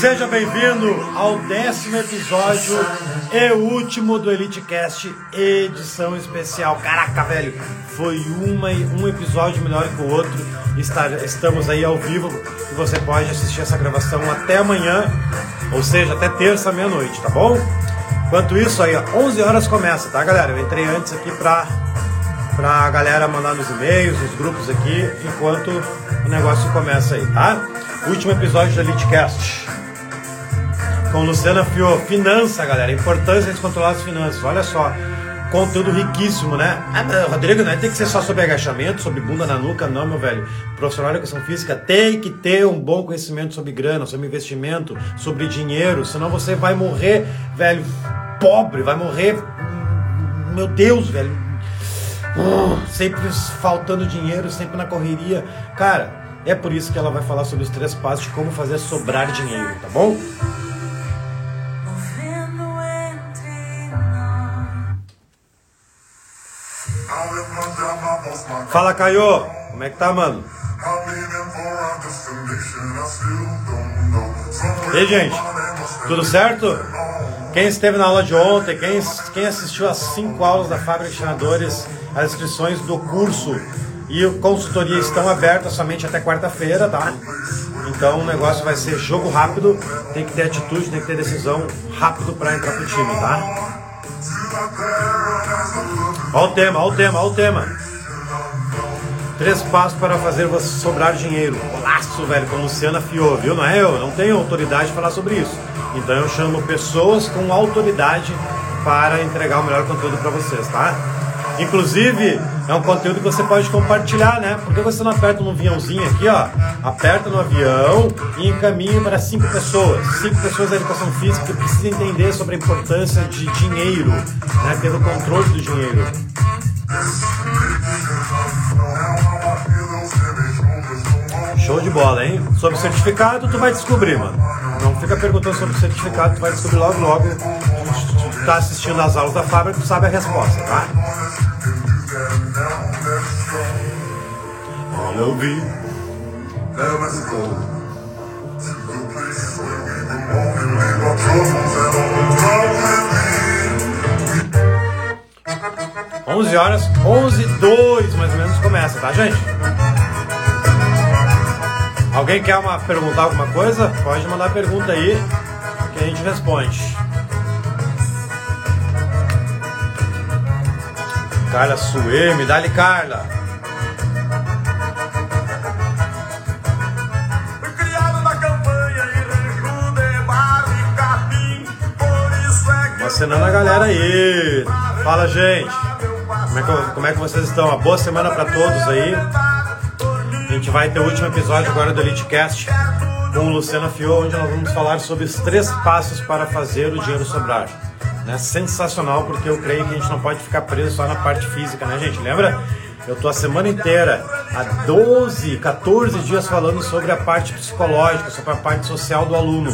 Seja bem-vindo ao décimo episódio e último do EliteCast, edição especial. Caraca, velho, foi uma, um episódio melhor que o outro. Estamos aí ao vivo e você pode assistir essa gravação até amanhã, ou seja, até terça, meia-noite, tá bom? Enquanto isso, aí, 11 horas começa, tá, galera? Eu entrei antes aqui pra, pra galera mandar nos e-mails, nos grupos aqui, enquanto o negócio começa aí, tá? Último episódio do EliteCast com Luciana Fio. Finança, galera. Importância de controlar as finanças. Olha só. Conteúdo riquíssimo, né? Ah, Rodrigo, não é tem que ser só sobre agachamento, sobre bunda na nuca, não, meu velho. Profissional de educação física tem que ter um bom conhecimento sobre grana, sobre investimento, sobre dinheiro, senão você vai morrer, velho, pobre, vai morrer, meu Deus, velho, uh, sempre faltando dinheiro, sempre na correria. Cara, é por isso que ela vai falar sobre os três passos de como fazer sobrar dinheiro, tá bom? Fala, Caio. Como é que tá, mano? E aí, gente? Tudo certo? Quem esteve na aula de ontem, quem, quem assistiu às cinco aulas da Fábrica de Treinadores, as inscrições do curso e consultoria estão abertas somente até quarta-feira, tá? Então o negócio vai ser jogo rápido, tem que ter atitude, tem que ter decisão rápido para entrar pro time, tá? Olha o tema, olha o tema, olha o tema. Três passos para fazer você sobrar dinheiro. Golaço, velho, com Luciana Fio, viu? Não é eu, não tenho autoridade de falar sobre isso. Então eu chamo pessoas com autoridade para entregar o melhor conteúdo para vocês, tá? Inclusive, é um conteúdo que você pode compartilhar, né? Porque você não aperta no aviãozinho aqui, ó. Aperta no avião e encaminha para cinco pessoas. Cinco pessoas da educação física que precisam entender sobre a importância de dinheiro, né? Ter o controle do dinheiro. Show de bola, hein? Sobre certificado, tu vai descobrir, mano. Não fica perguntando sobre certificado, tu vai descobrir logo, logo. Tu tá assistindo as aulas da fábrica, tu sabe a resposta, tá? All of Onze horas, onze dois mais ou menos começa, tá, gente? Alguém quer uma, perguntar alguma coisa? Pode mandar pergunta aí que a gente responde. Carla Sueme, dá-lhe Carla. Vacinando a galera aí. Fala, gente. Como é que, como é que vocês estão? Uma boa semana para todos aí. A gente vai ter o último episódio agora do EliteCast com o Luciano Fio, onde nós vamos falar sobre os três passos para fazer o dinheiro sobrar. Né? Sensacional, porque eu creio que a gente não pode ficar preso só na parte física, né, gente? Lembra? Eu tô a semana inteira, há 12, 14 dias falando sobre a parte psicológica, sobre a parte social do aluno,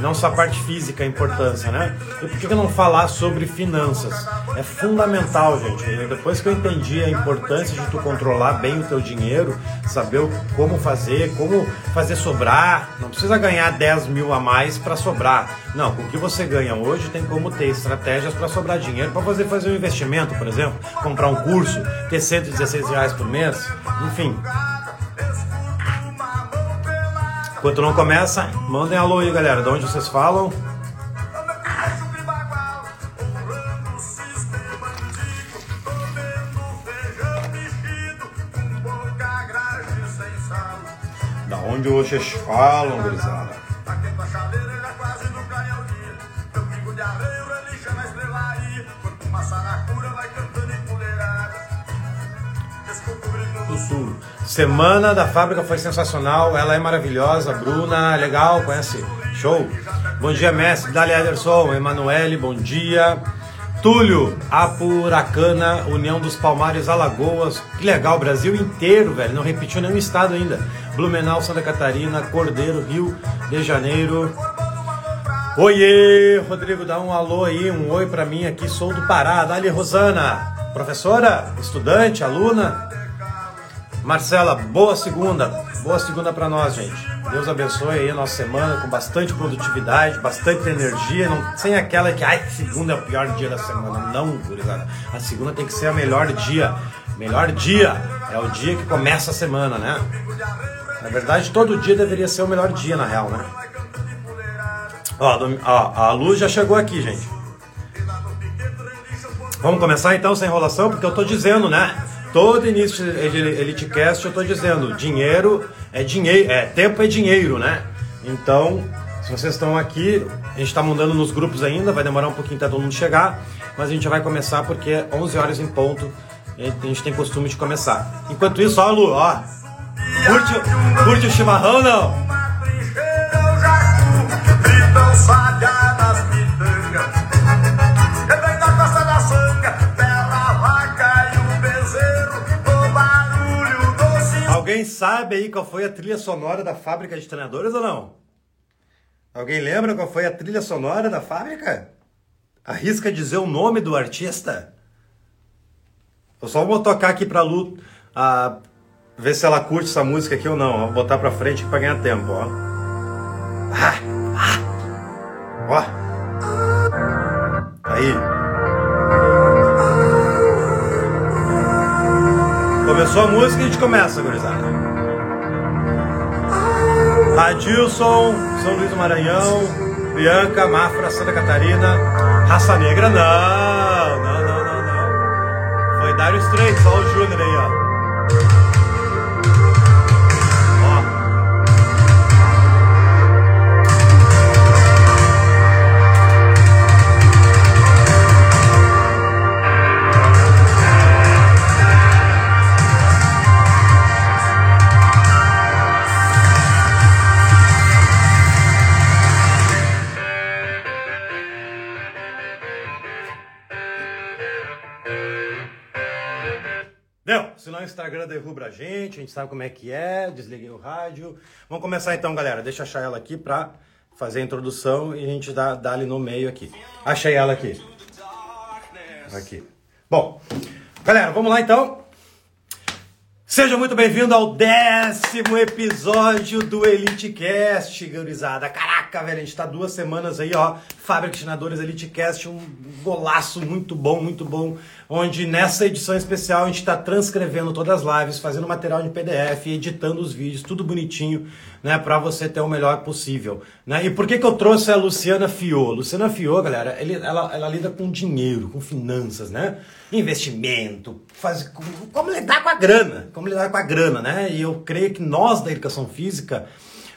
não só a parte física, a importância, né? E por que não falar sobre finanças? É fundamental, gente. Depois que eu entendi a importância de tu controlar bem o teu dinheiro, saber como fazer, como fazer sobrar, não precisa ganhar 10 mil a mais para sobrar. Não, com o que você ganha hoje tem como ter estratégias para sobrar dinheiro para fazer fazer um investimento, por exemplo, comprar um curso, ter 116 reais por mês, enfim. Enquanto não começa, mandem alô aí, galera. De onde vocês falam? Da onde vocês falam, gurizada? Semana da fábrica foi sensacional, ela é maravilhosa, Bruna, legal, conhece? Show! Bom dia, mestre, Dali Ederson, Emanuele, bom dia. Túlio, Apuracana, União dos Palmares, Alagoas, que legal, Brasil inteiro, velho, não repetiu nenhum estado ainda. Blumenau, Santa Catarina, Cordeiro, Rio de Janeiro. Oiê, Rodrigo, dá um alô aí, um oi pra mim aqui, sou do Pará. Dali, Rosana, professora, estudante, aluna, Marcela, boa segunda. Boa segunda para nós, gente. Deus abençoe aí a nossa semana com bastante produtividade, bastante energia, não, sem aquela que, ai, segunda é o pior dia da semana. Não, gurizada. A segunda tem que ser a melhor dia. Melhor dia é o dia que começa a semana, né? Na verdade, todo dia deveria ser o melhor dia, na real, né? Ó a luz já chegou aqui, gente. Vamos começar então sem enrolação, porque eu tô dizendo, né? Todo início de EliteCast eu tô dizendo, dinheiro é dinheiro, é, tempo é dinheiro, né? Então, se vocês estão aqui, a gente está mandando nos grupos ainda, vai demorar um pouquinho até todo mundo chegar, mas a gente vai começar porque é 11 horas em ponto, a gente tem costume de começar. Enquanto isso, ó, Lu, ó, curte, curte o chimarrão não? Alguém sabe aí qual foi a trilha sonora da fábrica de treinadores ou não? Alguém lembra qual foi a trilha sonora da fábrica? Arrisca dizer o nome do artista? Eu só vou tocar aqui pra Lu a, ver se ela curte essa música aqui ou não. Vou botar pra frente pra ganhar tempo, ó. Ah, ah. Ó. Aí. Começou a música e a gente começa, gurizada. Adilson, São Luís do Maranhão, Bianca, Mafra, Santa Catarina, Raça Negra, não, não, não, não, não. Foi Dário Straits, só o Júnior aí, ó. Instagram derruba a gente, a gente sabe como é que é, desliguei o rádio. Vamos começar então, galera. Deixa eu achar ela aqui pra fazer a introdução e a gente dá, dá ali no meio aqui. Achei ela aqui. Aqui. Bom, galera, vamos lá então. Seja muito bem-vindo ao décimo episódio do EliteCast, gurizada. Caraca, velho, a gente tá duas semanas aí, ó. Fábrica de Treinadores EliteCast, um golaço muito bom, muito bom. Onde nessa edição especial a gente tá transcrevendo todas as lives, fazendo material de PDF, editando os vídeos, tudo bonitinho, né, para você ter o melhor possível. Né? E por que, que eu trouxe a Luciana Fiô? Luciana Fiô, galera, ele, ela, ela lida com dinheiro, com finanças, né? investimento, faz, como lidar com a grana, como lidar com a grana, né? E eu creio que nós da educação física,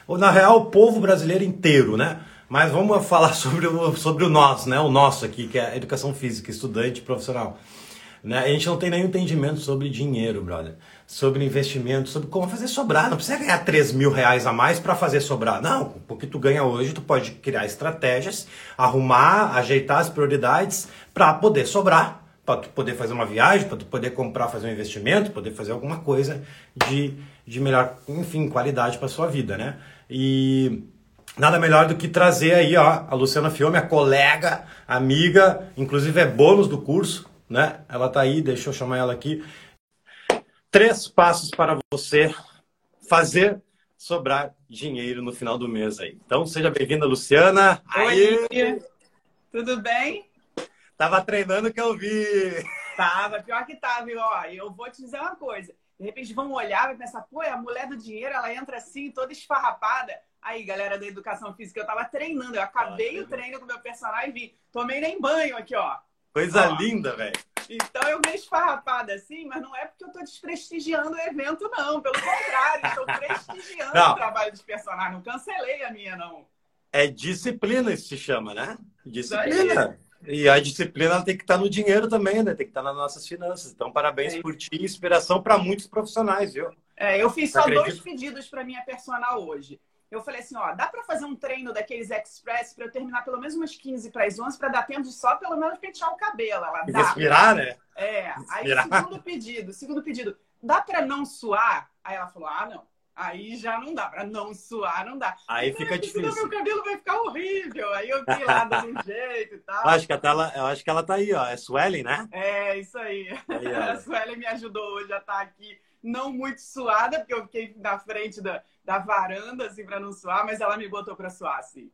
ou na real o povo brasileiro inteiro, né? Mas vamos falar sobre o, sobre o nosso, né? O nosso aqui, que é educação física, estudante profissional. Né? A gente não tem nenhum entendimento sobre dinheiro, brother. Sobre investimento, sobre como fazer sobrar. Não precisa ganhar 3 mil reais a mais para fazer sobrar. Não, porque tu ganha hoje, tu pode criar estratégias, arrumar, ajeitar as prioridades para poder sobrar para tu poder fazer uma viagem, para tu poder comprar, fazer um investimento, poder fazer alguma coisa de, de melhor, enfim, qualidade para sua vida, né? E nada melhor do que trazer aí, ó, a Luciana Fiume, a colega, amiga, inclusive é bônus do curso, né? Ela tá aí, deixa eu chamar ela aqui. Três passos para você fazer sobrar dinheiro no final do mês aí. Então, seja bem-vinda, Luciana. Oi, aí. tudo bem? Tava treinando que eu vi. Tava, pior que tava, viu? Ó, eu vou te dizer uma coisa. De repente vão olhar e pensar, pô, é a mulher do dinheiro, ela entra assim, toda esfarrapada. Aí, galera da educação física, eu tava treinando, eu acabei ah, o treino com o meu personagem e vi. Tomei nem banho aqui, ó. Coisa ó. linda, velho. Então eu meio esfarrapada assim, mas não é porque eu tô desprestigiando o evento, não. Pelo contrário, estou prestigiando não. o trabalho dos personagens. Não cancelei a minha, não. É disciplina, isso se chama, né? Disciplina. E a disciplina tem que estar tá no dinheiro também, né? Tem que estar tá nas nossas finanças. Então, parabéns é por ti, inspiração para muitos profissionais, viu? É, eu fiz só dois pedidos para minha personal hoje. Eu falei assim, ó, dá para fazer um treino daqueles express para eu terminar pelo menos umas 15 para as 11 para dar tempo de só pelo menos pentear o cabelo. Ela dá. Respirar, né? É. Respirar. Aí, segundo pedido, segundo pedido, dá para não suar? Aí ela falou, ah, não. Aí já não dá, pra não suar não dá. Aí fica difícil. Senão meu cabelo vai ficar horrível. Aí eu vi lá dando um jeito e tal. Acho que, ela, eu acho que ela tá aí, ó. É Suelen, né? É, isso aí. aí a Suelen me ajudou hoje a estar tá aqui não muito suada, porque eu fiquei na frente da, da varanda, assim, para não suar, mas ela me botou para suar, assim.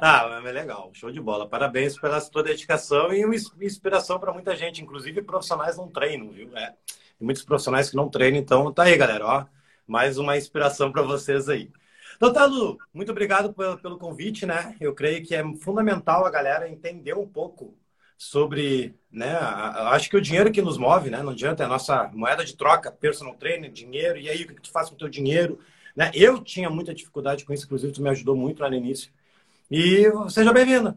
Ah, é legal, show de bola. Parabéns pela sua dedicação e uma inspiração para muita gente, inclusive profissionais não treinam, viu? É, tem muitos profissionais que não treinam, então tá aí, galera, ó, mais uma inspiração para vocês aí. Doutor Lu, muito obrigado pelo convite, né? Eu creio que é fundamental a galera entender um pouco sobre, né? Acho que o dinheiro que nos move, né? Não adianta, é a nossa moeda de troca, personal trainer, dinheiro, e aí o que tu faz com o teu dinheiro? Né? Eu tinha muita dificuldade com isso, inclusive tu me ajudou muito lá no início. E seja bem-vinda.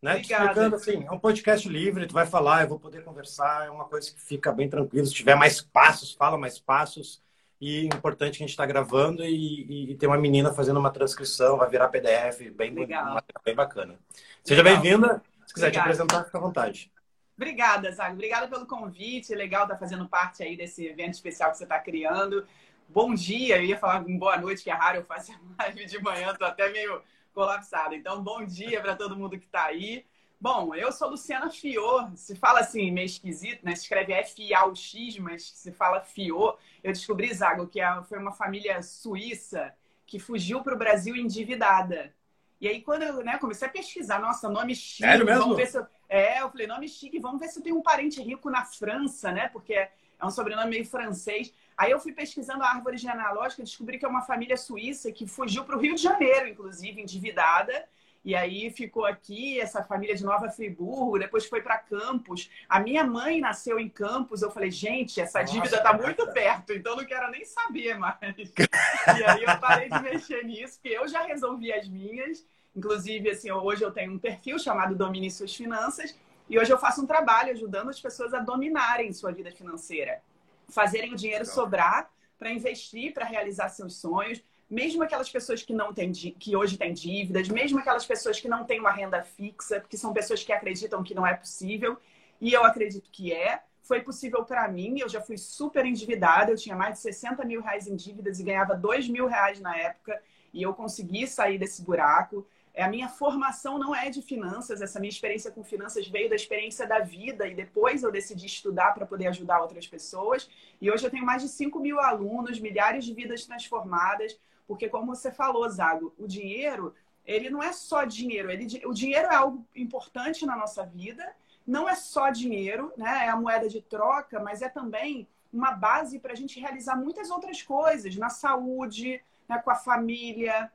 Né? Te explicando assim, é um podcast livre, tu vai falar, eu vou poder conversar, é uma coisa que fica bem tranquilo. Se tiver mais passos, fala mais passos. E importante que a gente está gravando e, e, tem uma menina fazendo uma transcrição, vai virar PDF, bem, Legal. bem bacana. Seja bem-vinda. Se quiser Obrigada. te apresentar, fica à vontade. Obrigada, Zago. Obrigada pelo convite. Legal estar tá fazendo parte aí desse evento especial que você está criando. Bom dia, eu ia falar boa noite, que é raro, eu faço live de manhã, tô até meio colapsada. Então, bom dia para todo mundo que está aí. Bom, eu sou Luciana Fiô. Se fala assim, meio esquisito, né? Se escreve F-A-U-X, mas se fala Fiô. Eu descobri, Zago, que é, foi uma família suíça que fugiu para o Brasil endividada. E aí, quando eu né, comecei a pesquisar, nossa, nome chique. Sério mesmo? Vamos ver se eu... É, eu falei, nome chique, vamos ver se eu tenho um parente rico na França, né? Porque é um sobrenome meio francês. Aí eu fui pesquisando a árvore genealógica e descobri que é uma família suíça que fugiu para o Rio de Janeiro, inclusive, endividada. E aí ficou aqui essa família de Nova Friburgo, depois foi para Campos. A minha mãe nasceu em Campos. Eu falei, gente, essa Nossa, dívida está muito perto, então não quero nem saber mais. e aí eu parei de mexer nisso, porque eu já resolvi as minhas. Inclusive, assim, hoje eu tenho um perfil chamado Domine Suas Finanças. E hoje eu faço um trabalho ajudando as pessoas a dominarem sua vida financeira, fazerem o dinheiro sobrar para investir, para realizar seus sonhos, mesmo aquelas pessoas que não têm que hoje têm dívidas, mesmo aquelas pessoas que não têm uma renda fixa, porque são pessoas que acreditam que não é possível, e eu acredito que é. Foi possível para mim, eu já fui super endividada, eu tinha mais de 60 mil reais em dívidas e ganhava 2 mil reais na época, e eu consegui sair desse buraco. A minha formação não é de finanças, essa minha experiência com finanças veio da experiência da vida e depois eu decidi estudar para poder ajudar outras pessoas. E hoje eu tenho mais de 5 mil alunos, milhares de vidas transformadas, porque, como você falou, Zago, o dinheiro, ele não é só dinheiro. Ele, o dinheiro é algo importante na nossa vida. Não é só dinheiro, né? É a moeda de troca, mas é também uma base para a gente realizar muitas outras coisas na saúde, né? com a família,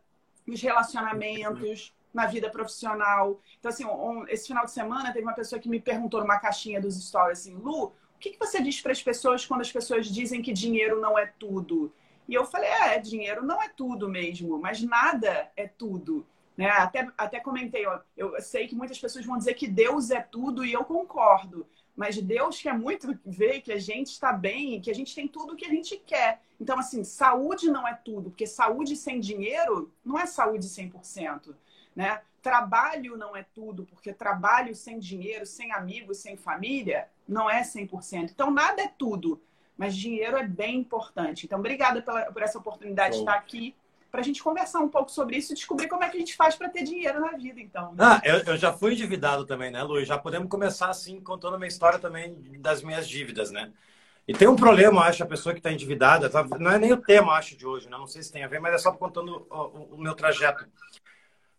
nos relacionamentos, na vida profissional. Então, assim, um, esse final de semana teve uma pessoa que me perguntou numa caixinha dos stories assim, Lu, o que, que você diz para as pessoas quando as pessoas dizem que dinheiro não é tudo? E eu falei, é, dinheiro não é tudo mesmo, mas nada é tudo. Né? Até, até comentei, ó, eu sei que muitas pessoas vão dizer que Deus é tudo e eu concordo. Mas Deus quer muito ver que a gente está bem, que a gente tem tudo o que a gente quer. Então, assim, saúde não é tudo, porque saúde sem dinheiro não é saúde 100%. Né? Trabalho não é tudo, porque trabalho sem dinheiro, sem amigos, sem família, não é 100%. Então, nada é tudo mas dinheiro é bem importante. Então, obrigada pela, por essa oportunidade de estar aqui para a gente conversar um pouco sobre isso e descobrir como é que a gente faz para ter dinheiro na vida, então. Né? Ah, eu, eu, já fui endividado também, né, Luiz? Já podemos começar assim, contando uma história também das minhas dívidas, né? E tem um problema, acho, a pessoa que está endividada, tá? não é nem o tema, acho, de hoje, né? Não sei se tem a ver, mas é só contando o, o meu trajeto.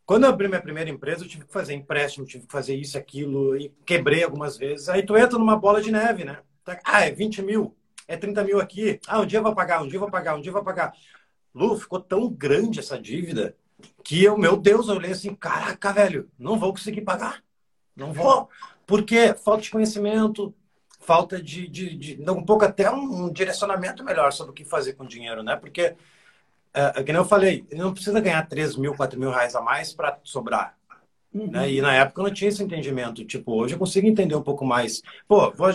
Quando eu abri minha primeira empresa, eu tive que fazer empréstimo, tive que fazer isso, aquilo, e quebrei algumas vezes. Aí tu entra numa bola de neve, né? Tá, ah, é 20 mil é 30 mil aqui. Ah, um dia eu vou pagar, um dia eu vou pagar, um dia eu vou pagar. Lu, ficou tão grande essa dívida que eu, meu Deus, eu olhei assim, caraca, velho, não vou conseguir pagar. Não vou. Por quê? Falta de conhecimento, falta de, de, de um pouco até um direcionamento melhor sobre o que fazer com o dinheiro, né? Porque, é, que eu falei, não precisa ganhar 3 mil, 4 mil reais a mais para sobrar. Uhum. Né? E na época eu não tinha esse entendimento. Tipo, hoje eu consigo entender um pouco mais. Pô, vou,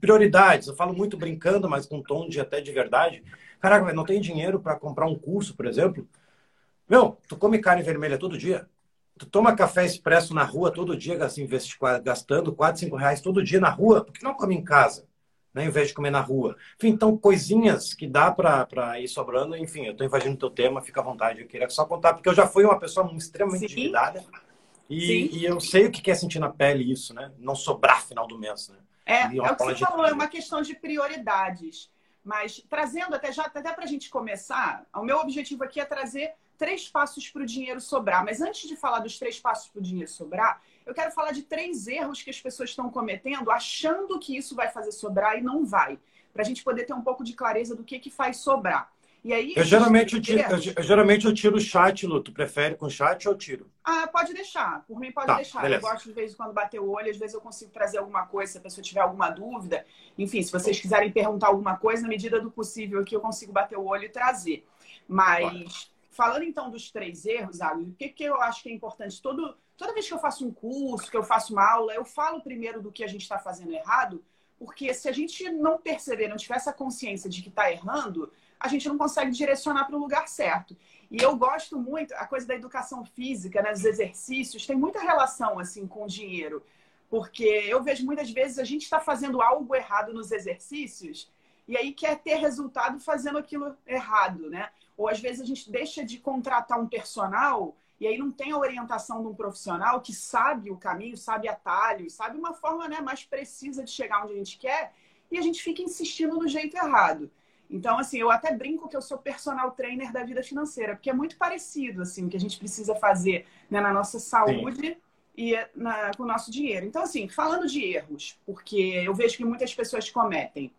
prioridades. Eu falo muito brincando, mas com tom de até de verdade. Caraca, não tem dinheiro para comprar um curso, por exemplo? Meu, tu come carne vermelha todo dia? Tu toma café expresso na rua todo dia, assim, gastando 4, 5 reais todo dia na rua? Por que não come em casa? Né, em vez de comer na rua. Enfim, então, coisinhas que dá para ir sobrando. Enfim, eu estou invadindo o teu tema, fica à vontade. Eu queria só contar, porque eu já fui uma pessoa extremamente Sim. endividada. E, e, eu sei o que é sentir na pele isso, né? Não sobrar final do mês, né? É, é o que você falou, é uma questão de prioridades. Mas trazendo até já, até para a gente começar, o meu objetivo aqui é trazer três passos para o dinheiro sobrar. Mas antes de falar dos três passos para o dinheiro sobrar, eu quero falar de três erros que as pessoas estão cometendo, achando que isso vai fazer sobrar e não vai. Para a gente poder ter um pouco de clareza do que, que faz sobrar. E aí, eu geralmente eu, tiro, eu, geralmente eu tiro o chat, Lu. Tu prefere com chat ou tiro? Ah, pode deixar. Por mim, pode tá, deixar. Beleza. Eu gosto de vez em quando bater o olho, às vezes eu consigo trazer alguma coisa, se a pessoa tiver alguma dúvida. Enfim, se vocês quiserem perguntar alguma coisa, na medida do possível aqui, eu consigo bater o olho e trazer. Mas, falando então dos três erros, Água, o que, que eu acho que é importante? Todo, toda vez que eu faço um curso, que eu faço uma aula, eu falo primeiro do que a gente está fazendo errado, porque se a gente não perceber, não tiver essa consciência de que está errando a gente não consegue direcionar para o lugar certo. E eu gosto muito, a coisa da educação física, né, dos exercícios, tem muita relação assim com o dinheiro. Porque eu vejo muitas vezes a gente está fazendo algo errado nos exercícios e aí quer ter resultado fazendo aquilo errado, né? Ou às vezes a gente deixa de contratar um personal e aí não tem a orientação de um profissional que sabe o caminho, sabe atalhos, sabe uma forma né, mais precisa de chegar onde a gente quer e a gente fica insistindo no jeito errado. Então, assim, eu até brinco que eu sou personal trainer da vida financeira, porque é muito parecido, assim, o que a gente precisa fazer né, na nossa saúde Sim. e na, com o nosso dinheiro. Então, assim, falando de erros, porque eu vejo que muitas pessoas cometem.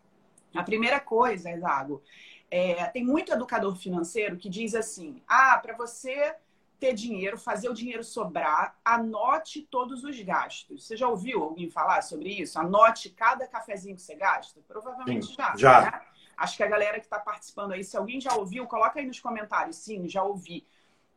A primeira coisa, Zago, é, tem muito educador financeiro que diz assim: ah, para você ter dinheiro, fazer o dinheiro sobrar, anote todos os gastos. Você já ouviu alguém falar sobre isso? Anote cada cafezinho que você gasta? Provavelmente Sim, já. Já. Né? Acho que a galera que está participando aí, se alguém já ouviu, coloca aí nos comentários. Sim, já ouvi.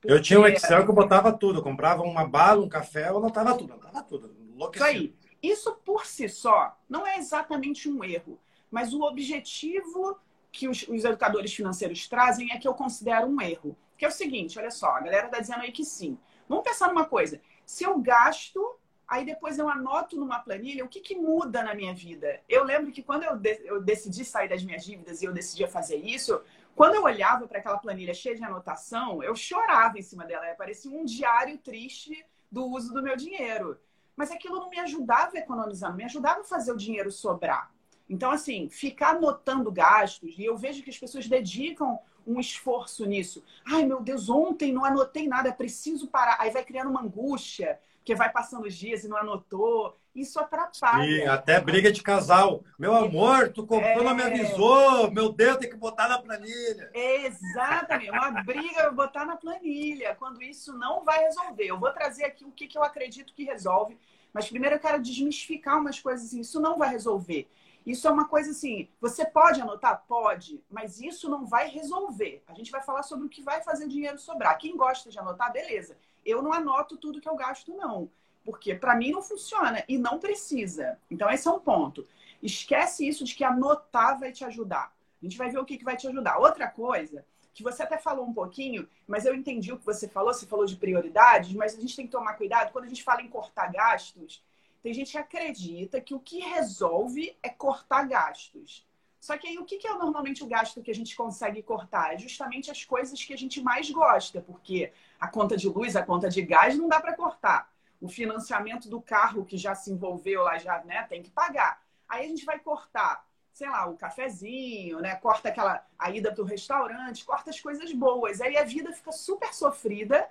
Porque... Eu tinha um Excel que eu botava tudo. Eu comprava uma bala, um café, eu anotava tudo. Anotava tudo. Isso aí. Isso por si só não é exatamente um erro. Mas o objetivo que os, os educadores financeiros trazem é que eu considero um erro. Que é o seguinte, olha só, a galera está dizendo aí que sim. Vamos pensar numa coisa. Se eu gasto aí depois eu anoto numa planilha o que, que muda na minha vida. Eu lembro que quando eu, de, eu decidi sair das minhas dívidas e eu decidi fazer isso, quando eu olhava para aquela planilha cheia de anotação, eu chorava em cima dela. Parecia um diário triste do uso do meu dinheiro. Mas aquilo não me ajudava a economizar, não me ajudava a fazer o dinheiro sobrar. Então, assim, ficar anotando gastos, e eu vejo que as pessoas dedicam um esforço nisso. Ai, meu Deus, ontem não anotei nada, preciso parar. Aí vai criando uma angústia porque vai passando os dias e não anotou. Isso atrapalha. E até briga de casal. Meu amor, tu comprou, é... não me avisou. Meu Deus, tem que botar na planilha. Exatamente. Uma briga botar na planilha, quando isso não vai resolver. Eu vou trazer aqui o que, que eu acredito que resolve. Mas primeiro eu quero desmistificar umas coisas assim. Isso não vai resolver. Isso é uma coisa assim, você pode anotar? Pode, mas isso não vai resolver. A gente vai falar sobre o que vai fazer o dinheiro sobrar. Quem gosta de anotar, beleza eu não anoto tudo que eu gasto, não. Porque para mim não funciona e não precisa. Então, esse é um ponto. Esquece isso de que anotar vai te ajudar. A gente vai ver o que, que vai te ajudar. Outra coisa, que você até falou um pouquinho, mas eu entendi o que você falou, você falou de prioridades, mas a gente tem que tomar cuidado quando a gente fala em cortar gastos. Tem gente que acredita que o que resolve é cortar gastos. Só que aí o que é normalmente o gasto que a gente consegue cortar? É justamente as coisas que a gente mais gosta, porque a conta de luz, a conta de gás não dá para cortar. O financiamento do carro que já se envolveu lá, já né, tem que pagar. Aí a gente vai cortar, sei lá, o cafezinho, né? Corta aquela a ida para o restaurante, corta as coisas boas. Aí a vida fica super sofrida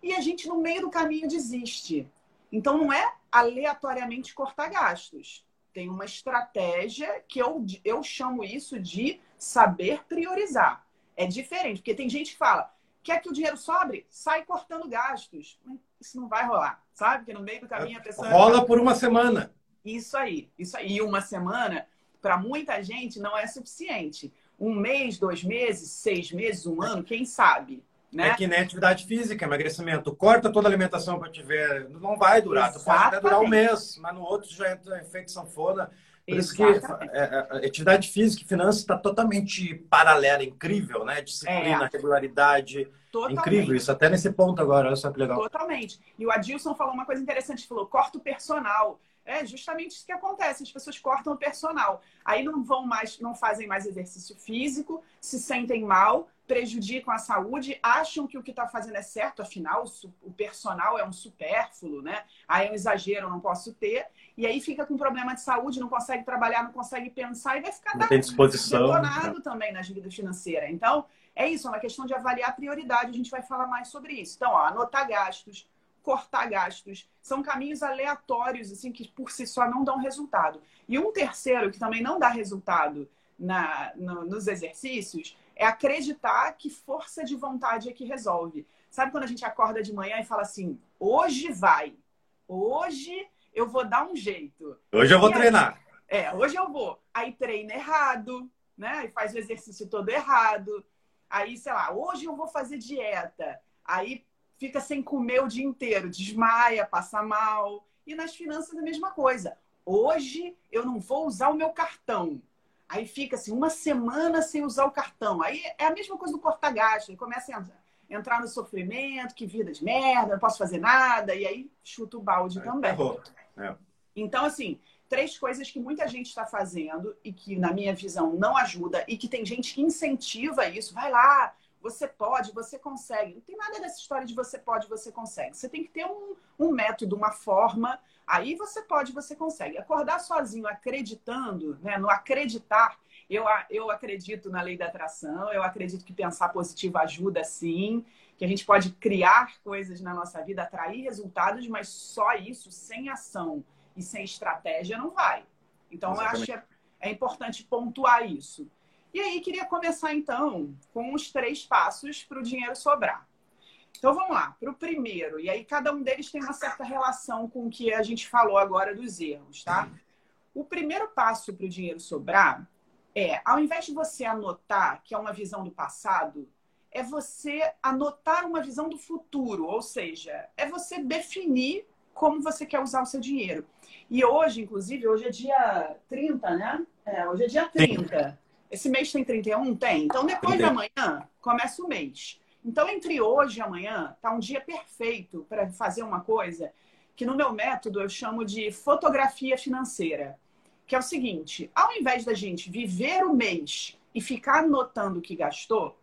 e a gente no meio do caminho desiste. Então não é aleatoriamente cortar gastos tem uma estratégia que eu, eu chamo isso de saber priorizar. É diferente, porque tem gente que fala, quer que o dinheiro sobre? Sai cortando gastos. Isso não vai rolar, sabe? Porque no meio do caminho a pessoa. Rola por uma semana. Isso aí, isso aí. E uma semana, para muita gente, não é suficiente. Um mês, dois meses, seis meses, um ano, quem sabe? Né? É que nem atividade física, emagrecimento. Corta toda a alimentação para te ver. Não vai durar. Tu pode até durar um mês, mas no outro já entra efeito sanfona. Por isso que é, é, atividade física e finanças está totalmente paralela, incrível, né? Disciplina, é. regularidade. Totalmente. Incrível isso, até nesse ponto agora, olha só que legal. Totalmente. E o Adilson falou uma coisa interessante, falou, corta o personal. É justamente isso que acontece. As pessoas cortam o personal. Aí não vão mais, não fazem mais exercício físico, se sentem mal, prejudicam a saúde, acham que o que está fazendo é certo, afinal, o personal é um supérfluo, né? Aí é um exagero, eu não posso ter. E aí fica com problema de saúde, não consegue trabalhar, não consegue pensar e vai ficar não tem disposição, detonado né? também na vida financeira. Então, é isso, é uma questão de avaliar a prioridade. A gente vai falar mais sobre isso. Então, ó, anotar gastos, cortar gastos. São caminhos aleatórios, assim, que por si só não dão resultado. E um terceiro, que também não dá resultado na, no, nos exercícios, é acreditar que força de vontade é que resolve. Sabe quando a gente acorda de manhã e fala assim: hoje vai, hoje eu vou dar um jeito. Hoje eu vou e treinar. Aí, é, hoje eu vou. Aí treina errado, né? E faz o exercício todo errado. Aí, sei lá, hoje eu vou fazer dieta. Aí fica sem comer o dia inteiro, desmaia, passa mal. E nas finanças a mesma coisa. Hoje eu não vou usar o meu cartão. Aí fica assim, uma semana sem usar o cartão. Aí é a mesma coisa do cortar gasto. Ele começa a entrar no sofrimento, que vida de merda, não posso fazer nada. E aí chuta o balde é, também. É. Então, assim, três coisas que muita gente está fazendo e que, na minha visão, não ajuda e que tem gente que incentiva isso. Vai lá, você pode, você consegue. Não tem nada dessa história de você pode, você consegue. Você tem que ter um, um método, uma forma. Aí você pode, você consegue. Acordar sozinho, acreditando, né? no acreditar. Eu, eu acredito na lei da atração, eu acredito que pensar positivo ajuda sim, que a gente pode criar coisas na nossa vida, atrair resultados, mas só isso, sem ação e sem estratégia, não vai. Então, Exatamente. eu acho que é, é importante pontuar isso. E aí, queria começar então com os três passos para o dinheiro sobrar. Então vamos lá, para o primeiro, e aí cada um deles tem uma certa relação com o que a gente falou agora dos erros, tá? O primeiro passo para o dinheiro sobrar é, ao invés de você anotar, que é uma visão do passado, é você anotar uma visão do futuro, ou seja, é você definir como você quer usar o seu dinheiro. E hoje, inclusive, hoje é dia 30, né? É, hoje é dia 30. Esse mês tem 31? Tem. Então, depois de amanhã, começa o mês. Então, entre hoje e amanhã, tá um dia perfeito para fazer uma coisa que no meu método eu chamo de fotografia financeira. Que é o seguinte: ao invés da gente viver o mês e ficar anotando o que gastou,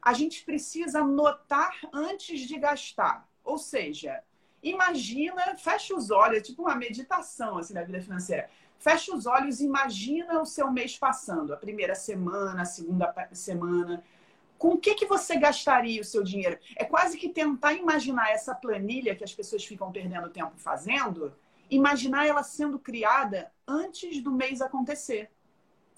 a gente precisa anotar antes de gastar. Ou seja, imagina, fecha os olhos, é tipo uma meditação assim, da vida financeira. Fecha os olhos, imagina o seu mês passando, a primeira semana, a segunda semana. Com o que, que você gastaria o seu dinheiro? É quase que tentar imaginar essa planilha que as pessoas ficam perdendo tempo fazendo, imaginar ela sendo criada antes do mês acontecer.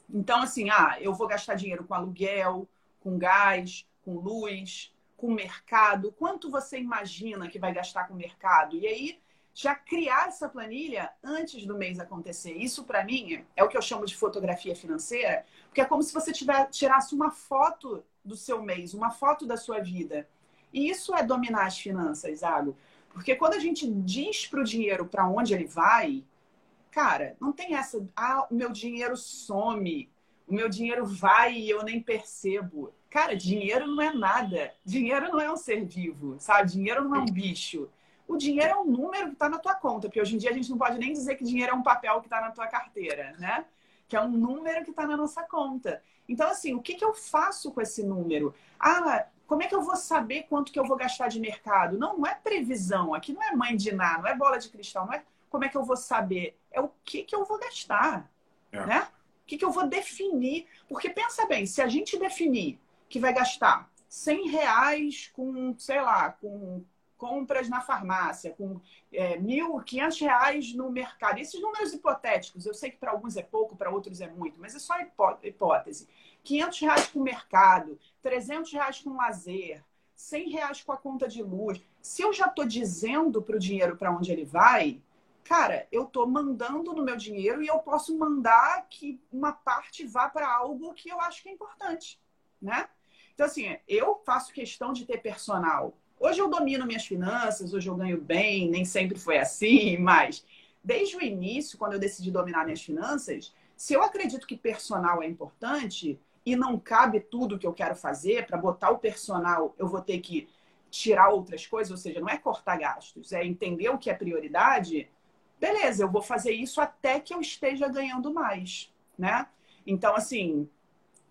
Então, assim, ah, eu vou gastar dinheiro com aluguel, com gás, com luz, com mercado. Quanto você imagina que vai gastar com mercado? E aí já criar essa planilha antes do mês acontecer. Isso, para mim, é o que eu chamo de fotografia financeira, porque é como se você tiver, tirasse uma foto do seu mês, uma foto da sua vida. E isso é dominar as finanças, Zago. Porque quando a gente diz para o dinheiro para onde ele vai, cara, não tem essa, ah, o meu dinheiro some, o meu dinheiro vai e eu nem percebo. Cara, dinheiro não é nada. Dinheiro não é um ser vivo, sabe? Dinheiro não é um bicho o dinheiro é um número que está na tua conta, porque hoje em dia a gente não pode nem dizer que dinheiro é um papel que está na tua carteira, né? Que é um número que está na nossa conta. Então, assim, o que, que eu faço com esse número? Ah, como é que eu vou saber quanto que eu vou gastar de mercado? Não, não é previsão. Aqui não é mãe de nada, não é bola de cristal, não é como é que eu vou saber. É o que, que eu vou gastar, é. né? O que, que eu vou definir. Porque pensa bem, se a gente definir que vai gastar 100 reais com, sei lá, com compras na farmácia, com é, mil, quinhentos reais no mercado. Esses números hipotéticos, eu sei que para alguns é pouco, para outros é muito, mas é só hipótese. Quinhentos reais com o mercado, trezentos reais com lazer, cem reais com a conta de luz. Se eu já estou dizendo para o dinheiro para onde ele vai, cara, eu estou mandando no meu dinheiro e eu posso mandar que uma parte vá para algo que eu acho que é importante, né? Então, assim, eu faço questão de ter personal Hoje eu domino minhas finanças, hoje eu ganho bem, nem sempre foi assim, mas desde o início, quando eu decidi dominar minhas finanças, se eu acredito que personal é importante e não cabe tudo que eu quero fazer, para botar o personal, eu vou ter que tirar outras coisas, ou seja, não é cortar gastos, é entender o que é prioridade. beleza, eu vou fazer isso até que eu esteja ganhando mais, né? Então, assim,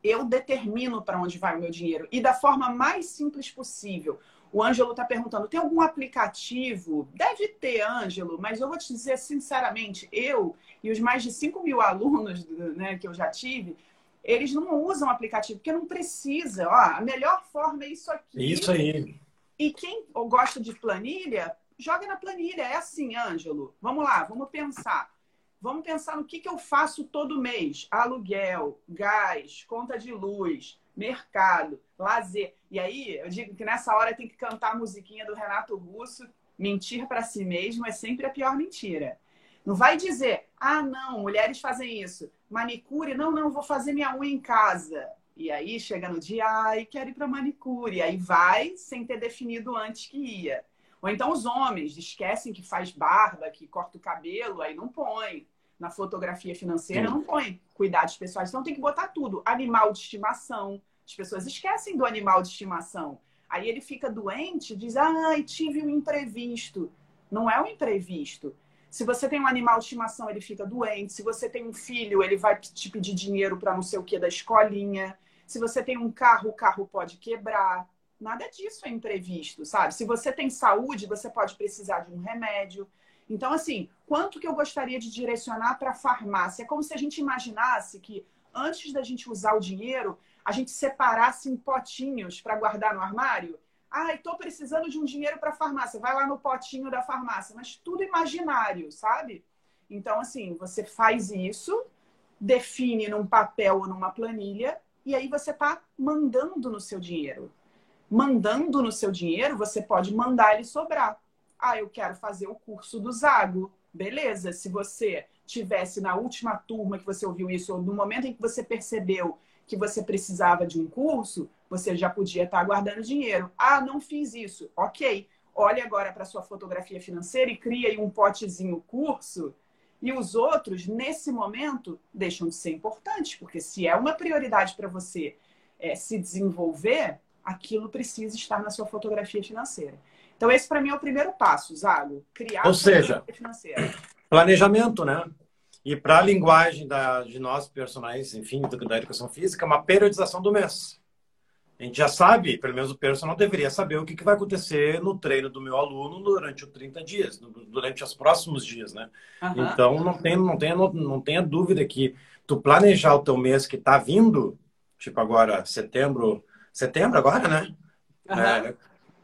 eu determino para onde vai o meu dinheiro e da forma mais simples possível. O Ângelo está perguntando: tem algum aplicativo? Deve ter, Ângelo, mas eu vou te dizer sinceramente: eu e os mais de 5 mil alunos né, que eu já tive, eles não usam aplicativo, porque não precisa. Ó, a melhor forma é isso aqui. Isso aí. E quem gosta de planilha, joga na planilha. É assim, Ângelo. Vamos lá, vamos pensar. Vamos pensar no que, que eu faço todo mês: aluguel, gás, conta de luz, mercado, lazer. E aí, eu digo que nessa hora tem que cantar a musiquinha do Renato Russo. Mentir para si mesmo é sempre a pior mentira. Não vai dizer, ah, não, mulheres fazem isso. Manicure, não, não, vou fazer minha unha em casa. E aí chega no dia, ai, quero ir para manicure. E aí vai sem ter definido antes que ia. Ou então os homens esquecem que faz barba, que corta o cabelo, aí não põe. Na fotografia financeira não põe cuidados pessoais. Então tem que botar tudo. Animal de estimação. As pessoas esquecem do animal de estimação. Aí ele fica doente diz, ai, tive um imprevisto. Não é um imprevisto. Se você tem um animal de estimação, ele fica doente. Se você tem um filho, ele vai te pedir dinheiro para não sei o que da escolinha. Se você tem um carro, o carro pode quebrar. Nada disso é imprevisto, sabe? Se você tem saúde, você pode precisar de um remédio. Então, assim, quanto que eu gostaria de direcionar para a farmácia? É como se a gente imaginasse que antes da gente usar o dinheiro, a gente separasse em potinhos para guardar no armário. Ah, estou precisando de um dinheiro para a farmácia. Vai lá no potinho da farmácia. Mas tudo imaginário, sabe? Então, assim, você faz isso, define num papel ou numa planilha, e aí você está mandando no seu dinheiro. Mandando no seu dinheiro, você pode mandar ele sobrar. Ah, eu quero fazer o curso do Zago. Beleza, se você tivesse na última turma que você ouviu isso, ou no momento em que você percebeu que você precisava de um curso, você já podia estar guardando dinheiro. Ah, não fiz isso. Ok. Olhe agora para sua fotografia financeira e cria aí um potezinho curso. E os outros, nesse momento, deixam de ser importantes, porque se é uma prioridade para você é, se desenvolver, aquilo precisa estar na sua fotografia financeira. Então, esse para mim é o primeiro passo, Zago. Criar Ou seja, financeira. planejamento, né? E para a linguagem da, de nós personagens, enfim, da educação física, uma periodização do mês. A gente já sabe, pelo menos o personal deveria saber o que, que vai acontecer no treino do meu aluno durante os 30 dias, durante os próximos dias, né? Uhum. Então, não tenha, não, tenha, não, tenha dúvida que tu planejar o teu mês que está vindo, tipo agora, setembro, setembro agora, né? Uhum. É,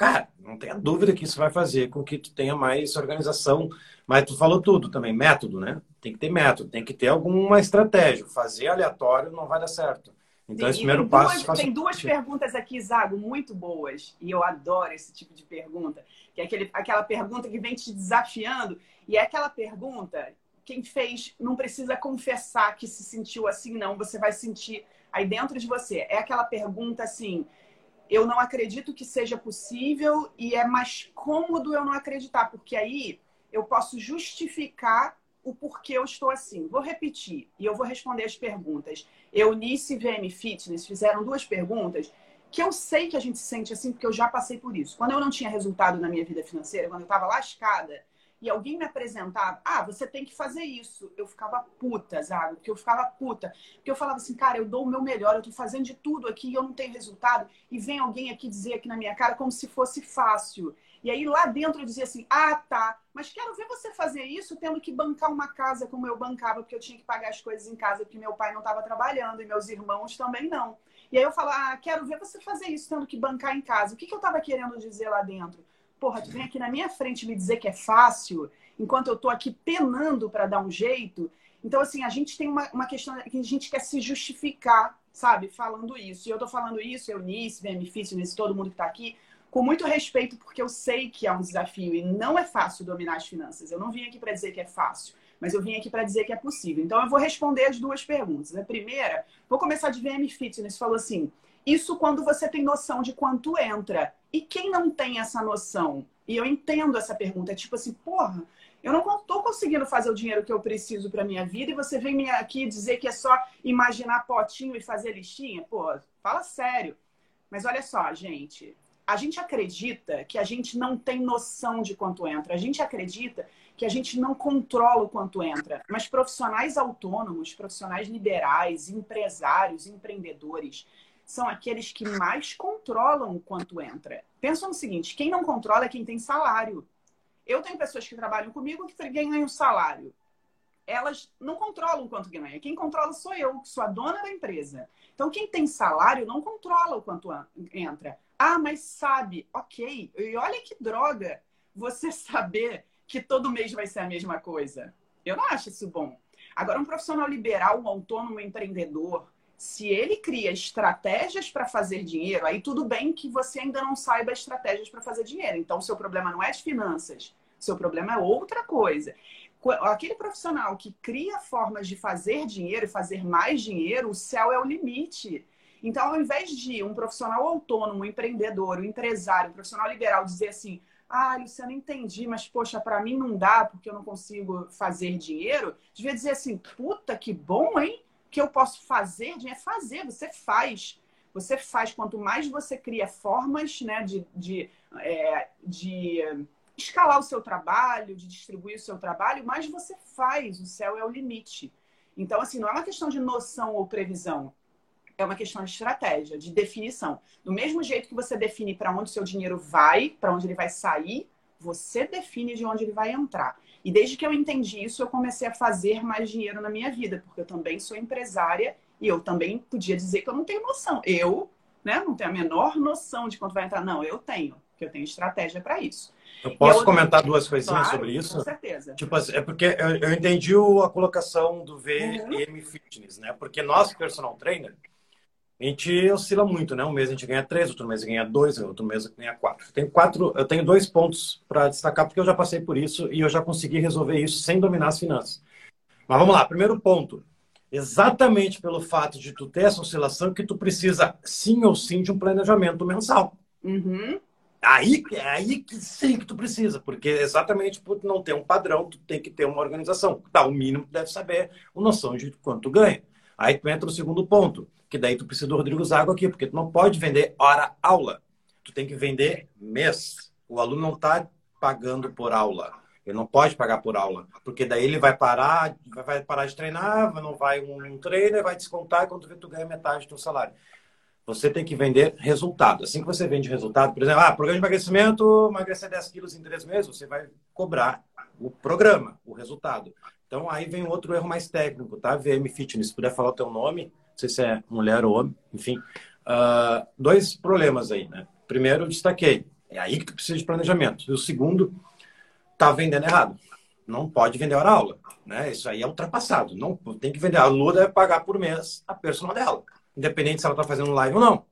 Cara, não tenha dúvida que isso vai fazer com que tu tenha mais organização. Mas tu falou tudo também, método, né? Tem que ter método, tem que ter alguma estratégia. Fazer aleatório não vai dar certo. Então, Sim, esse primeiro tem passo. Duas, tem duas perguntas aqui, Zago, muito boas. E eu adoro esse tipo de pergunta. Que é aquele, aquela pergunta que vem te desafiando. E é aquela pergunta, quem fez não precisa confessar que se sentiu assim, não. Você vai sentir aí dentro de você. É aquela pergunta assim eu não acredito que seja possível e é mais cômodo eu não acreditar, porque aí eu posso justificar o porquê eu estou assim. Vou repetir e eu vou responder as perguntas. Eunice e VM Fitness fizeram duas perguntas que eu sei que a gente se sente assim, porque eu já passei por isso. Quando eu não tinha resultado na minha vida financeira, quando eu estava lascada, e alguém me apresentava, ah, você tem que fazer isso. Eu ficava puta, Zago, porque eu ficava puta. Porque eu falava assim, cara, eu dou o meu melhor, eu tô fazendo de tudo aqui e eu não tenho resultado. E vem alguém aqui dizer aqui na minha cara como se fosse fácil. E aí lá dentro eu dizia assim, ah, tá, mas quero ver você fazer isso tendo que bancar uma casa como eu bancava, porque eu tinha que pagar as coisas em casa, porque meu pai não estava trabalhando e meus irmãos também não. E aí eu falava, ah, quero ver você fazer isso tendo que bancar em casa. O que, que eu estava querendo dizer lá dentro? Porra, tu vem aqui na minha frente me dizer que é fácil, enquanto eu tô aqui penando para dar um jeito. Então, assim, a gente tem uma, uma questão que a gente quer se justificar, sabe, falando isso. E eu tô falando isso, Eunice, Benefício, nesse todo mundo que tá aqui, com muito respeito, porque eu sei que é um desafio e não é fácil dominar as finanças. Eu não vim aqui para dizer que é fácil, mas eu vim aqui para dizer que é possível. Então, eu vou responder as duas perguntas. A primeira, vou começar de VM Fitness, falou assim: isso quando você tem noção de quanto entra. E quem não tem essa noção? E eu entendo essa pergunta. É tipo assim, porra, eu não estou conseguindo fazer o dinheiro que eu preciso para minha vida e você vem aqui dizer que é só imaginar potinho e fazer listinha? Pô, fala sério. Mas olha só, gente. a gente acredita que a gente não tem noção de quanto entra. A gente acredita que a gente não controla o quanto entra. Mas profissionais autônomos, profissionais liberais, empresários, empreendedores, são aqueles que mais controlam o quanto entra. Pensa no seguinte: quem não controla é quem tem salário. Eu tenho pessoas que trabalham comigo que ganham um salário. Elas não controlam o quanto ganha. Quem controla sou eu, que sou a dona da empresa. Então, quem tem salário não controla o quanto entra. Ah, mas sabe, ok. E olha que droga você saber que todo mês vai ser a mesma coisa. Eu não acho isso bom. Agora, um profissional liberal, um autônomo empreendedor, se ele cria estratégias para fazer dinheiro, aí tudo bem que você ainda não saiba estratégias para fazer dinheiro. Então, o seu problema não é de finanças, seu problema é outra coisa. Aquele profissional que cria formas de fazer dinheiro e fazer mais dinheiro, o céu é o limite. Então, ao invés de um profissional autônomo, um empreendedor, um empresário, um profissional liberal dizer assim: ah, Luciana, entendi, mas poxa, para mim não dá porque eu não consigo fazer dinheiro, devia dizer assim: puta, que bom, hein? Que eu posso fazer é fazer, você faz. Você faz, quanto mais você cria formas né, de, de, é, de escalar o seu trabalho, de distribuir o seu trabalho, mais você faz. O céu é o limite. Então, assim, não é uma questão de noção ou previsão. É uma questão de estratégia, de definição. Do mesmo jeito que você define para onde o seu dinheiro vai, para onde ele vai sair, você define de onde ele vai entrar. E desde que eu entendi isso, eu comecei a fazer mais dinheiro na minha vida, porque eu também sou empresária e eu também podia dizer que eu não tenho noção. Eu, né, não tenho a menor noção de quanto vai entrar. Não, eu tenho, porque eu tenho estratégia para isso. Eu posso comentar duas coisinhas claro, sobre isso? Com certeza. Tipo, assim, é porque eu, eu entendi a colocação do VM uhum. Fitness, né? Porque nós, personal trainer, a gente oscila muito, né? Um mês a gente ganha três, outro mês ganha dois, outro mês ganha quatro. Eu tenho quatro, eu tenho dois pontos para destacar porque eu já passei por isso e eu já consegui resolver isso sem dominar as finanças. Mas vamos lá, primeiro ponto. Exatamente pelo fato de tu ter essa oscilação que tu precisa sim ou sim de um planejamento mensal. Uhum. Aí, é aí que sim que tu precisa, porque exatamente por não ter um padrão, tu tem que ter uma organização. Tá, o mínimo tu deve saber a noção de quanto tu ganha. Aí tu entra no segundo ponto que daí tu precisa do Rodrigo Zago aqui, porque tu não pode vender hora aula. Tu tem que vender mês. O aluno não está pagando por aula. Ele não pode pagar por aula, porque daí ele vai parar, vai parar de treinar, não vai um trainer, vai descontar quando tu vê tu ganha metade do teu salário. Você tem que vender resultado. Assim que você vende resultado, por exemplo, ah, programa de emagrecimento, emagrecer 10 quilos em três meses, você vai cobrar o programa, o resultado. Então aí vem outro erro mais técnico, tá? VM Fitness, se puder falar o teu nome, sei se é mulher ou homem, enfim. Uh, dois problemas aí, né? Primeiro, eu destaquei, é aí que tu precisa de planejamento. E o segundo, tá vendendo errado. Não pode vender hora aula, né? Isso aí é ultrapassado. Não tem que vender. A Lua deve pagar por mês a personal dela, independente se ela tá fazendo live ou não.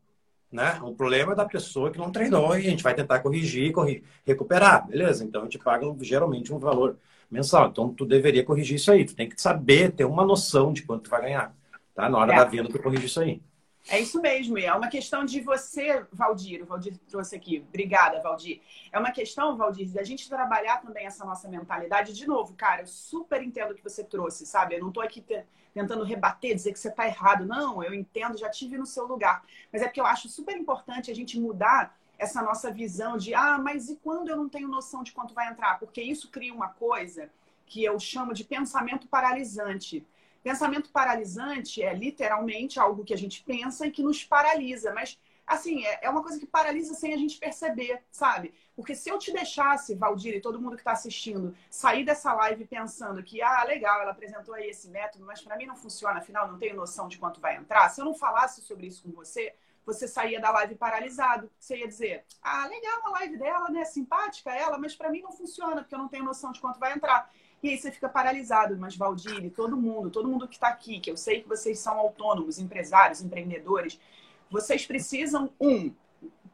Né? O problema é da pessoa que não treinou e a gente vai tentar corrigir, corrigir recuperar, beleza? Então a gente paga geralmente um valor mensal. Então tu deveria corrigir isso aí. Tu tem que saber, ter uma noção de quanto tu vai ganhar. Tá? Na hora é. da venda, tu corrige isso aí. É isso mesmo, é uma questão de você, Valdir, o Valdir trouxe aqui. Obrigada, Valdir. É uma questão, Valdir, da gente trabalhar também essa nossa mentalidade. De novo, cara, eu super entendo o que você trouxe, sabe? Eu não estou aqui tentando rebater, dizer que você está errado. Não, eu entendo, já tive no seu lugar. Mas é porque eu acho super importante a gente mudar essa nossa visão de, ah, mas e quando eu não tenho noção de quanto vai entrar? Porque isso cria uma coisa que eu chamo de pensamento paralisante. Pensamento paralisante é literalmente algo que a gente pensa e que nos paralisa, mas assim, é, é uma coisa que paralisa sem a gente perceber, sabe? Porque se eu te deixasse, Valdir e todo mundo que está assistindo, sair dessa live pensando que, ah, legal, ela apresentou aí esse método, mas para mim não funciona, afinal não tenho noção de quanto vai entrar, se eu não falasse sobre isso com você, você saía da live paralisado. Você ia dizer, ah, legal a live dela, né? Simpática ela, mas para mim não funciona, porque eu não tenho noção de quanto vai entrar. E aí você fica paralisado. Mas, Valdir, todo mundo, todo mundo que está aqui, que eu sei que vocês são autônomos, empresários, empreendedores, vocês precisam, um,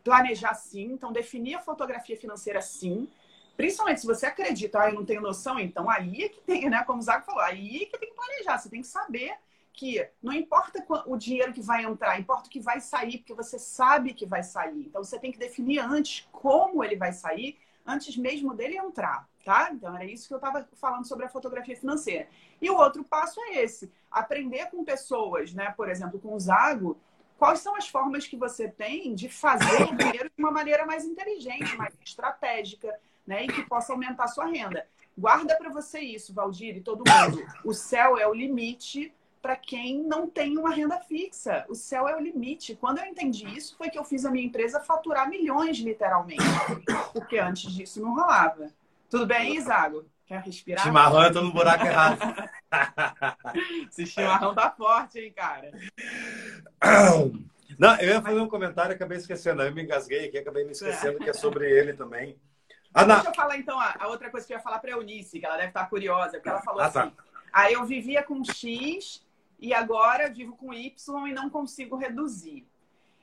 planejar sim, então definir a fotografia financeira sim. Principalmente se você acredita, ah, eu não tenho noção, então aí é que tem, né? Como o Zago falou, aí é que tem que planejar. Você tem que saber que não importa o dinheiro que vai entrar, importa o que vai sair, porque você sabe que vai sair. Então você tem que definir antes como ele vai sair, antes mesmo dele entrar tá? Então era isso que eu estava falando sobre a fotografia financeira. E o outro passo é esse: aprender com pessoas, né? Por exemplo, com o Zago, quais são as formas que você tem de fazer o dinheiro de uma maneira mais inteligente, mais estratégica, né? E que possa aumentar a sua renda. Guarda para você isso, Valdir e todo mundo. O céu é o limite para quem não tem uma renda fixa. O céu é o limite. Quando eu entendi isso, foi que eu fiz a minha empresa faturar milhões, literalmente. Porque antes disso não rolava. Tudo bem, Isago? Quer respirar? Chimarrão, eu tô no buraco errado. Esse chimarrão tá forte, hein, cara? Não, eu ia fazer um comentário e acabei esquecendo. Eu me engasguei aqui, acabei me esquecendo que é sobre ele também. Ah, Deixa eu falar então a, a, outra coisa que eu ia falar para a Eunice, que ela deve estar curiosa, porque ela falou ah, tá. assim: aí eu vivia com X e agora vivo com Y e não consigo reduzir.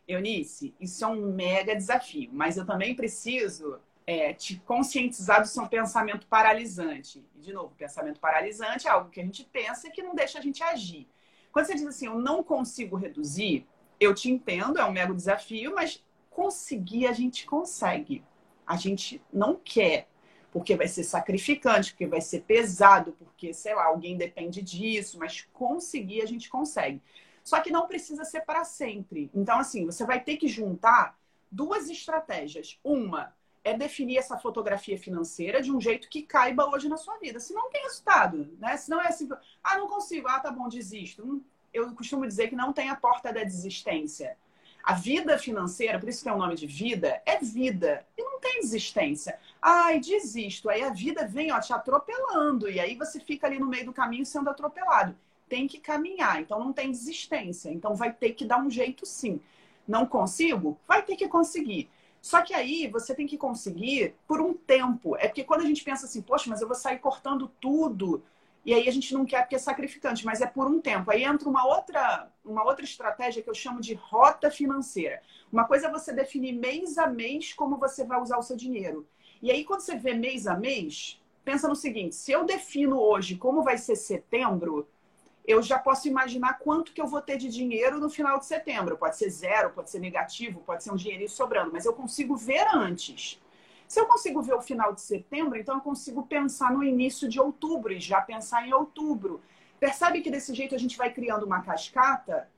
Eunice, isso é um mega desafio, mas eu também preciso é, te conscientizar do seu pensamento paralisante. E, de novo, pensamento paralisante é algo que a gente pensa e que não deixa a gente agir. Quando você diz assim, eu não consigo reduzir, eu te entendo, é um mega desafio, mas conseguir a gente consegue. A gente não quer, porque vai ser sacrificante, porque vai ser pesado, porque, sei lá, alguém depende disso, mas conseguir a gente consegue. Só que não precisa ser para sempre. Então, assim, você vai ter que juntar duas estratégias. Uma é definir essa fotografia financeira de um jeito que caiba hoje na sua vida. Se não tem resultado, né? Se não é assim, ah, não consigo, ah, tá bom, desisto. Eu costumo dizer que não tem a porta da desistência. A vida financeira, por isso que é o nome de vida, é vida. E não tem desistência. Ai, desisto. Aí a vida vem ó, te atropelando. E aí você fica ali no meio do caminho sendo atropelado. Tem que caminhar. Então não tem desistência. Então vai ter que dar um jeito sim. Não consigo? Vai ter que conseguir. Só que aí você tem que conseguir por um tempo. É porque quando a gente pensa assim, poxa, mas eu vou sair cortando tudo, e aí a gente não quer porque é sacrificante, mas é por um tempo. Aí entra uma outra, uma outra estratégia que eu chamo de rota financeira. Uma coisa é você definir mês a mês como você vai usar o seu dinheiro. E aí, quando você vê mês a mês, pensa no seguinte: se eu defino hoje como vai ser setembro, eu já posso imaginar quanto que eu vou ter de dinheiro no final de setembro. Pode ser zero, pode ser negativo, pode ser um dinheirinho sobrando, mas eu consigo ver antes. Se eu consigo ver o final de setembro, então eu consigo pensar no início de outubro e já pensar em outubro. Percebe que desse jeito a gente vai criando uma cascata?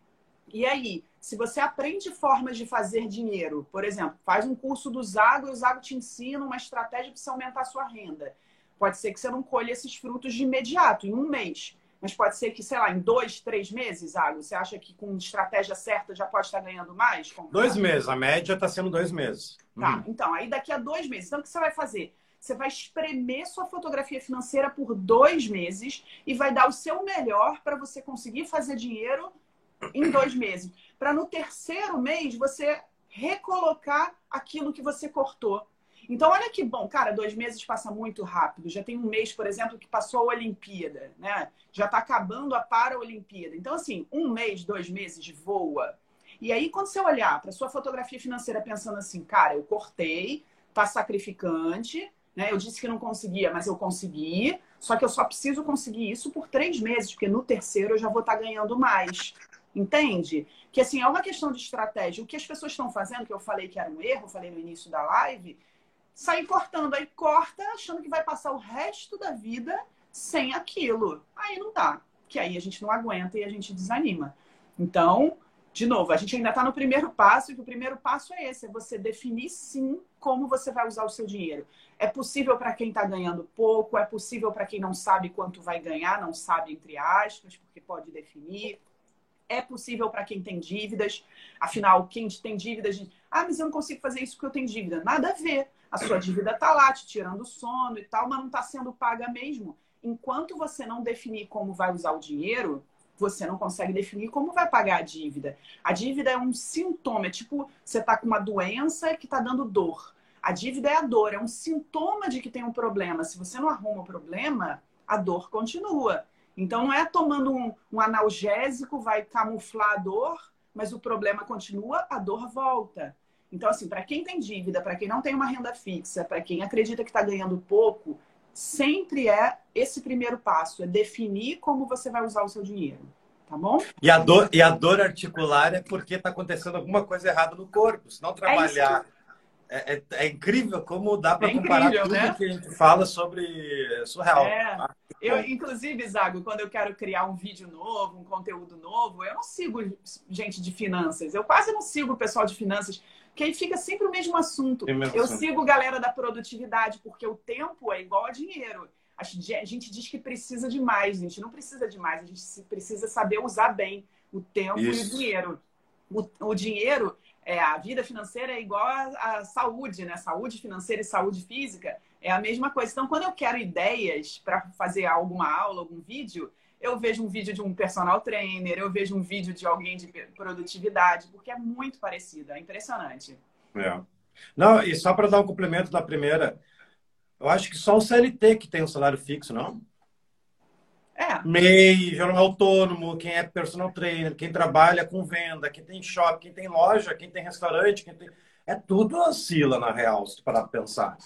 E aí, se você aprende formas de fazer dinheiro, por exemplo, faz um curso do Zago e o Zago te ensina uma estratégia para você aumentar a sua renda. Pode ser que você não colhe esses frutos de imediato, em um mês. Mas pode ser que, sei lá, em dois, três meses, Água, você acha que com estratégia certa já pode estar ganhando mais? Dois meses, a média está sendo dois meses. Tá, hum. então, aí daqui a dois meses. Então, o que você vai fazer? Você vai espremer sua fotografia financeira por dois meses e vai dar o seu melhor para você conseguir fazer dinheiro em dois meses. Para no terceiro mês você recolocar aquilo que você cortou. Então, olha que bom, cara, dois meses passa muito rápido. Já tem um mês, por exemplo, que passou a Olimpíada, né? Já está acabando a Paralimpíada. Então, assim, um mês, dois meses voa. E aí, quando você olhar para sua fotografia financeira pensando assim, cara, eu cortei, tá sacrificante, né? Eu disse que não conseguia, mas eu consegui. Só que eu só preciso conseguir isso por três meses, porque no terceiro eu já vou estar tá ganhando mais. Entende? Que assim, é uma questão de estratégia. O que as pessoas estão fazendo, que eu falei que era um erro, falei no início da live, sair cortando. Aí corta, achando que vai passar o resto da vida sem aquilo. Aí não dá. Que aí a gente não aguenta e a gente desanima. Então, de novo, a gente ainda está no primeiro passo, e o primeiro passo é esse: é você definir sim como você vai usar o seu dinheiro. É possível para quem está ganhando pouco, é possível para quem não sabe quanto vai ganhar, não sabe, entre aspas, porque pode definir. É possível para quem tem dívidas. Afinal, quem tem dívidas, ah, mas eu não consigo fazer isso porque eu tenho dívida. Nada a ver a sua dívida está lá, te tirando sono e tal, mas não está sendo paga mesmo. Enquanto você não definir como vai usar o dinheiro, você não consegue definir como vai pagar a dívida. A dívida é um sintoma, é tipo, você está com uma doença que está dando dor. A dívida é a dor, é um sintoma de que tem um problema. Se você não arruma o problema, a dor continua. Então, não é tomando um, um analgésico vai camuflar a dor, mas o problema continua, a dor volta. Então, assim, para quem tem dívida, para quem não tem uma renda fixa, para quem acredita que está ganhando pouco, sempre é esse primeiro passo, é definir como você vai usar o seu dinheiro. Tá bom? E a dor, e a dor articular é porque está acontecendo alguma coisa errada no corpo. Se não é trabalhar. É, é, é, incrível como dá para é comparar incrível, tudo né? que a gente fala sobre surreal. É. Eu, inclusive, Zago, quando eu quero criar um vídeo novo, um conteúdo novo, eu não sigo gente de finanças. Eu quase não sigo o pessoal de finanças, porque aí fica sempre o mesmo assunto. Mesmo eu assunto. sigo galera da produtividade, porque o tempo é igual a dinheiro. A gente diz que precisa de mais, a gente não precisa de mais, a gente precisa saber usar bem o tempo Isso. e o dinheiro. O, o dinheiro, é, a vida financeira é igual à saúde, né? Saúde financeira e saúde física é a mesma coisa. Então, quando eu quero ideias para fazer alguma aula, algum vídeo, eu vejo um vídeo de um personal trainer, eu vejo um vídeo de alguém de produtividade, porque é muito parecido, é impressionante. É. Não, e só para dar um complemento da primeira, eu acho que só o CLT que tem um salário fixo, não? É. MEI, jornal autônomo, quem é personal trainer, quem trabalha com venda, quem tem shopping, quem tem loja, quem tem restaurante, quem tem... É tudo oscila, na real, se parar pensar.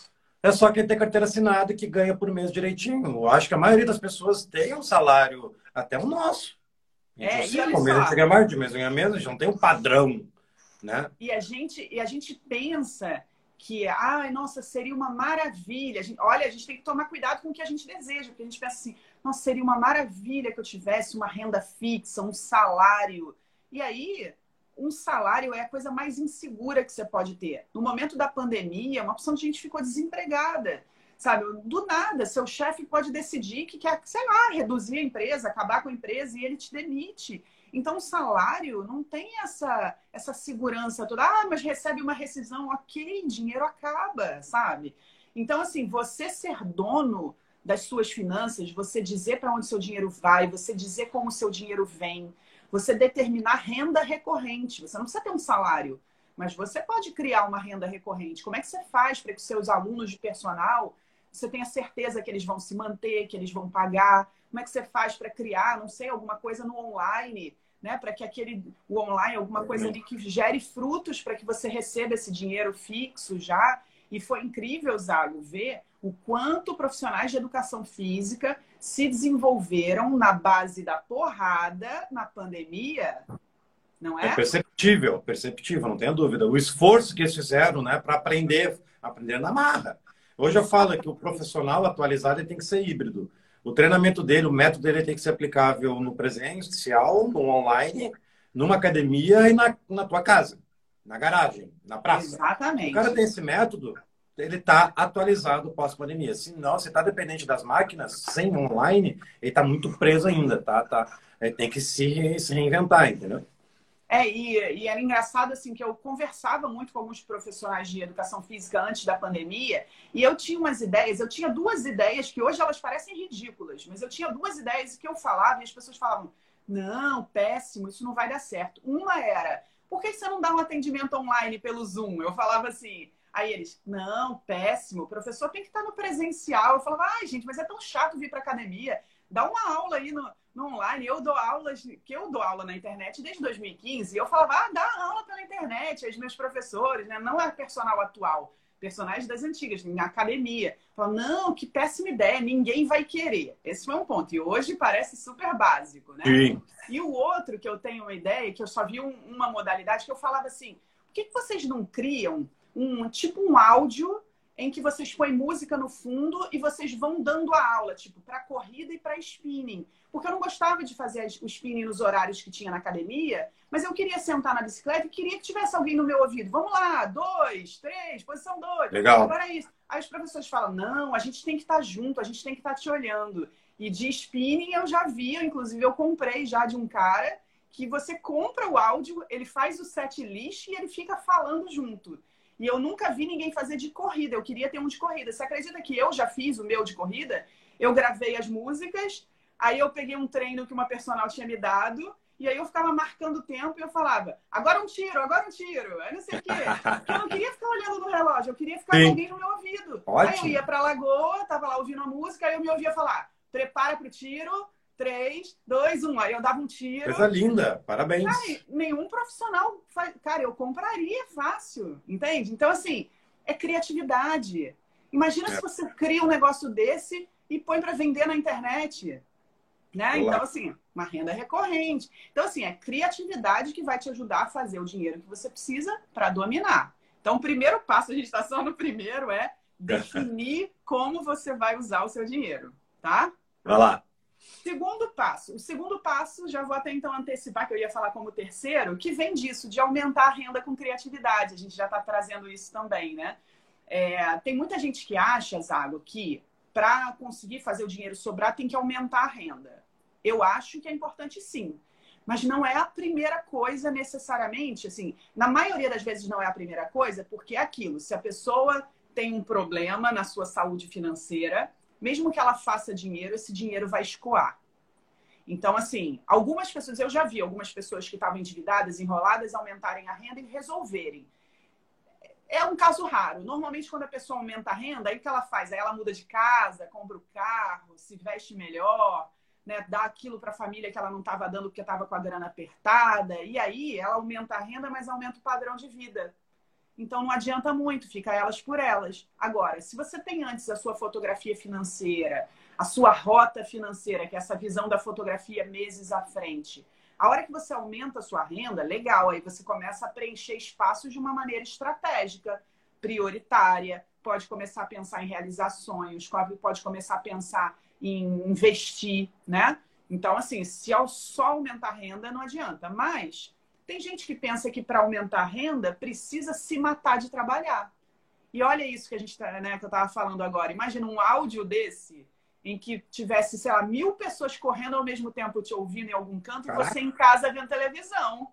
É só quem tem carteira assinada que ganha por mês direitinho. Eu acho que a maioria das pessoas tem um salário, até o nosso. É, e olha a gente ganha mais de mês, ganha menos, não tem um padrão, né? E a gente, e a gente pensa que, ai, nossa, seria uma maravilha. A gente, olha, a gente tem que tomar cuidado com o que a gente deseja, porque a gente pensa assim, nossa, seria uma maravilha que eu tivesse uma renda fixa, um salário. E aí, um salário é a coisa mais insegura que você pode ter. No momento da pandemia, uma opção de gente ficou desempregada. Sabe, do nada, seu chefe pode decidir que quer, sei lá, reduzir a empresa, acabar com a empresa e ele te demite. Então, o salário não tem essa, essa segurança toda. Ah, mas recebe uma rescisão, ok, dinheiro acaba, sabe? Então, assim, você ser dono das suas finanças, você dizer para onde seu dinheiro vai, você dizer como seu dinheiro vem, você determinar renda recorrente. Você não precisa ter um salário, mas você pode criar uma renda recorrente. Como é que você faz para que os seus alunos de personal você tenha certeza que eles vão se manter, que eles vão pagar? Como é que você faz para criar, não sei, alguma coisa no online, né? Para que aquele o online, alguma coisa ali que gere frutos para que você receba esse dinheiro fixo já. E foi incrível, Zago, ver o quanto profissionais de educação física se desenvolveram na base da porrada na pandemia, não é? É perceptível, perceptível, não tenha dúvida. O esforço que eles fizeram, né, para aprender, aprender na marra. Hoje eu falo que o profissional atualizado tem que ser híbrido. O treinamento dele, o método dele tem que ser aplicável no presencial, no online, numa academia e na, na tua casa, na garagem, na praça. Exatamente. O cara tem esse método, ele está atualizado pós-pandemia. Se não, você está dependente das máquinas, sem online, ele está muito preso ainda, tá? tá ele tem que se, se reinventar, entendeu? É, e, e, era engraçado assim que eu conversava muito com alguns profissionais de educação física antes da pandemia, e eu tinha umas ideias, eu tinha duas ideias que hoje elas parecem ridículas, mas eu tinha duas ideias que eu falava e as pessoas falavam: "Não, péssimo, isso não vai dar certo". Uma era: "Por que você não dá um atendimento online pelo Zoom?". Eu falava assim: Aí eles, não, péssimo, o professor tem que estar no presencial. Eu falava, ai, gente, mas é tão chato vir para academia. Dá uma aula aí no, no, online. Eu dou aulas, que eu dou aula na internet desde 2015. E eu falava, ah, dá aula pela internet, os meus professores, né? Não é personal atual, personagens das antigas, na academia. Falava, não, que péssima ideia, ninguém vai querer. Esse foi um ponto. E hoje parece super básico, né? Sim. E o outro que eu tenho uma ideia, que eu só vi um, uma modalidade, que eu falava assim, por que, que vocês não criam um tipo um áudio em que vocês põem música no fundo e vocês vão dando a aula, tipo, para corrida e para spinning. Porque eu não gostava de fazer o spinning nos horários que tinha na academia, mas eu queria sentar na bicicleta e queria que tivesse alguém no meu ouvido. Vamos lá, dois, três, posição dois. Legal. Agora é isso. Aí os professores falam: não, a gente tem que estar tá junto, a gente tem que estar tá te olhando. E de spinning eu já vi, inclusive eu comprei já de um cara que você compra o áudio, ele faz o set list e ele fica falando junto. E eu nunca vi ninguém fazer de corrida. Eu queria ter um de corrida. Você acredita que eu já fiz o meu de corrida? Eu gravei as músicas, aí eu peguei um treino que uma personal tinha me dado, e aí eu ficava marcando o tempo e eu falava, agora um tiro, agora um tiro, aí não sei o quê. Porque eu não queria ficar olhando no relógio, eu queria ficar Sim. com alguém no meu ouvido. Ótimo. Aí eu ia pra lagoa, tava lá ouvindo a música, aí eu me ouvia falar, prepara pro tiro, três, dois, um. Aí eu dava um tiro. Coisa linda, parabéns. Cara, nenhum profissional faz. Cara, eu compraria fácil, entende? Então, assim, é criatividade. Imagina é. se você cria um negócio desse e põe para vender na internet. Né? Então, assim, uma renda recorrente. Então, assim, é criatividade que vai te ajudar a fazer o dinheiro que você precisa para dominar. Então, o primeiro passo, a gente está só no primeiro, é definir como você vai usar o seu dinheiro, tá? Vai lá. Segundo passo. O segundo passo, já vou até então antecipar que eu ia falar como terceiro, que vem disso, de aumentar a renda com criatividade. A gente já está trazendo isso também, né? É, tem muita gente que acha, Zago, que para conseguir fazer o dinheiro sobrar tem que aumentar a renda. Eu acho que é importante sim. Mas não é a primeira coisa necessariamente, assim, na maioria das vezes não é a primeira coisa, porque é aquilo, se a pessoa tem um problema na sua saúde financeira, mesmo que ela faça dinheiro, esse dinheiro vai escoar. Então, assim, algumas pessoas, eu já vi algumas pessoas que estavam endividadas, enroladas, aumentarem a renda e resolverem. É um caso raro. Normalmente, quando a pessoa aumenta a renda, aí o que ela faz? Aí ela muda de casa, compra o carro, se veste melhor, né, dá aquilo para a família que ela não estava dando porque estava com a grana apertada. E aí ela aumenta a renda, mas aumenta o padrão de vida. Então não adianta muito, fica elas por elas. Agora, se você tem antes a sua fotografia financeira, a sua rota financeira, que é essa visão da fotografia meses à frente, a hora que você aumenta a sua renda, legal, aí você começa a preencher espaços de uma maneira estratégica, prioritária, pode começar a pensar em realizar sonhos, pode começar a pensar em investir, né? Então, assim, se só aumentar a renda, não adianta. Mas tem gente que pensa que para aumentar a renda precisa se matar de trabalhar. E olha isso que a gente tá, né, que eu estava falando agora. Imagina um áudio desse em que tivesse, sei lá, mil pessoas correndo ao mesmo tempo te ouvindo em algum canto Caraca. e você em casa vendo televisão.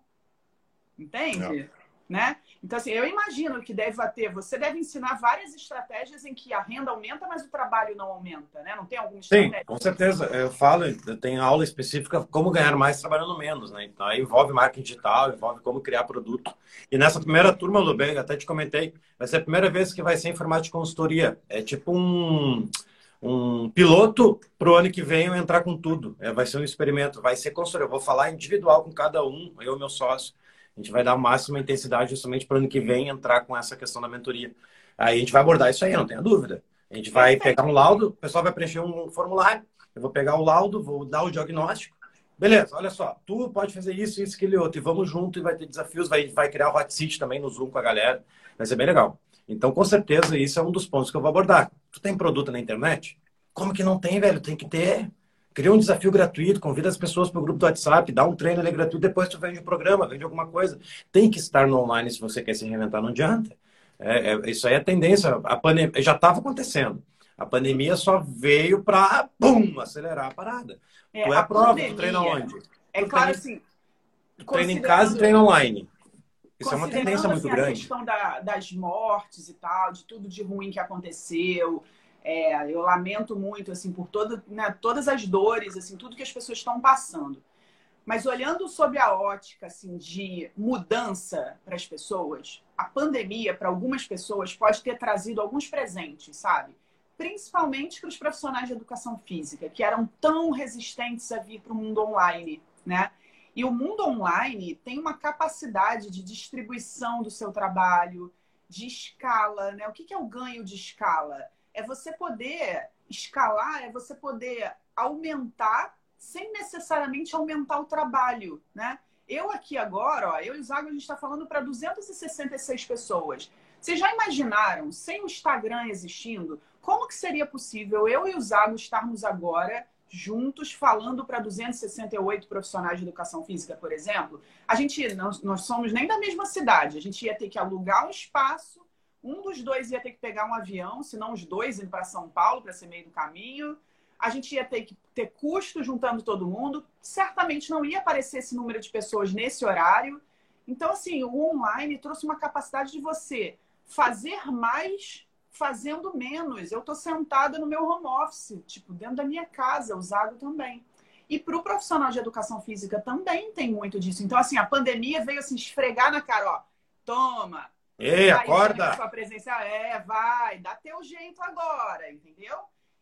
Entende? Não né? Então, assim, eu imagino que deve ter, você deve ensinar várias estratégias em que a renda aumenta, mas o trabalho não aumenta, né? Não tem alguma estratégia? Sim, com certeza. Eu falo, eu tenho aula específica como ganhar mais trabalhando menos, né? Então, aí envolve marketing digital, envolve como criar produto. E nessa primeira turma, Lubem, até te comentei, vai ser a primeira vez que vai ser em formato de consultoria. É tipo um um piloto para o ano que vem eu entrar com tudo. É, vai ser um experimento, vai ser consultoria. Eu vou falar individual com cada um, eu e meu sócio. A gente vai dar a máxima intensidade justamente para o ano que vem entrar com essa questão da mentoria. Aí a gente vai abordar isso aí, não tenha dúvida. A gente vai pegar um laudo, o pessoal vai preencher um formulário, eu vou pegar o laudo, vou dar o diagnóstico. Beleza, olha só, tu pode fazer isso, isso, aquele outro, e vamos junto, e vai ter desafios, vai, vai criar o hot seat também no Zoom com a galera, vai ser bem legal. Então, com certeza, isso é um dos pontos que eu vou abordar. Tu tem produto na internet? Como que não tem, velho? Tem que ter. Cria um desafio gratuito, convida as pessoas para o grupo do WhatsApp, dá um treino ali gratuito, depois tu vende o um programa, vende alguma coisa. Tem que estar no online se você quer se reinventar, não adianta. É, é, isso aí é tendência. A pandemia já estava acontecendo. A pandemia só veio para, acelerar a parada. É, tu é a, prova, pandemia, tu treina onde? É tu claro, treina, assim. Treina em casa e treina online. Isso é uma tendência muito assim, grande. A questão da, das mortes e tal, de tudo de ruim que aconteceu, é, eu lamento muito assim por toda, né, todas as dores, assim, tudo que as pessoas estão passando. Mas olhando sob a ótica assim de mudança para as pessoas, a pandemia para algumas pessoas pode ter trazido alguns presentes, sabe? Principalmente para os profissionais de educação física, que eram tão resistentes a vir para o mundo online, né? E o mundo online tem uma capacidade de distribuição do seu trabalho, de escala, né? O que é o ganho de escala? É você poder escalar, é você poder aumentar sem necessariamente aumentar o trabalho, né? Eu aqui agora, ó, eu e o Zago, a gente está falando para 266 pessoas. Vocês já imaginaram, sem o Instagram existindo, como que seria possível eu e o Zago estarmos agora juntos falando para 268 profissionais de educação física, por exemplo? A gente, nós, nós somos nem da mesma cidade, a gente ia ter que alugar um espaço um dos dois ia ter que pegar um avião, se não os dois indo para São Paulo para ser meio do caminho. A gente ia ter que ter custo juntando todo mundo. Certamente não ia aparecer esse número de pessoas nesse horário. Então, assim, o online trouxe uma capacidade de você fazer mais fazendo menos. Eu estou sentada no meu home office, tipo, dentro da minha casa, usado também. E para o profissional de educação física também tem muito disso. Então, assim, a pandemia veio assim esfregar na cara, ó, toma, Ei, acorda! Sua presença é, vai, dá teu jeito agora, entendeu?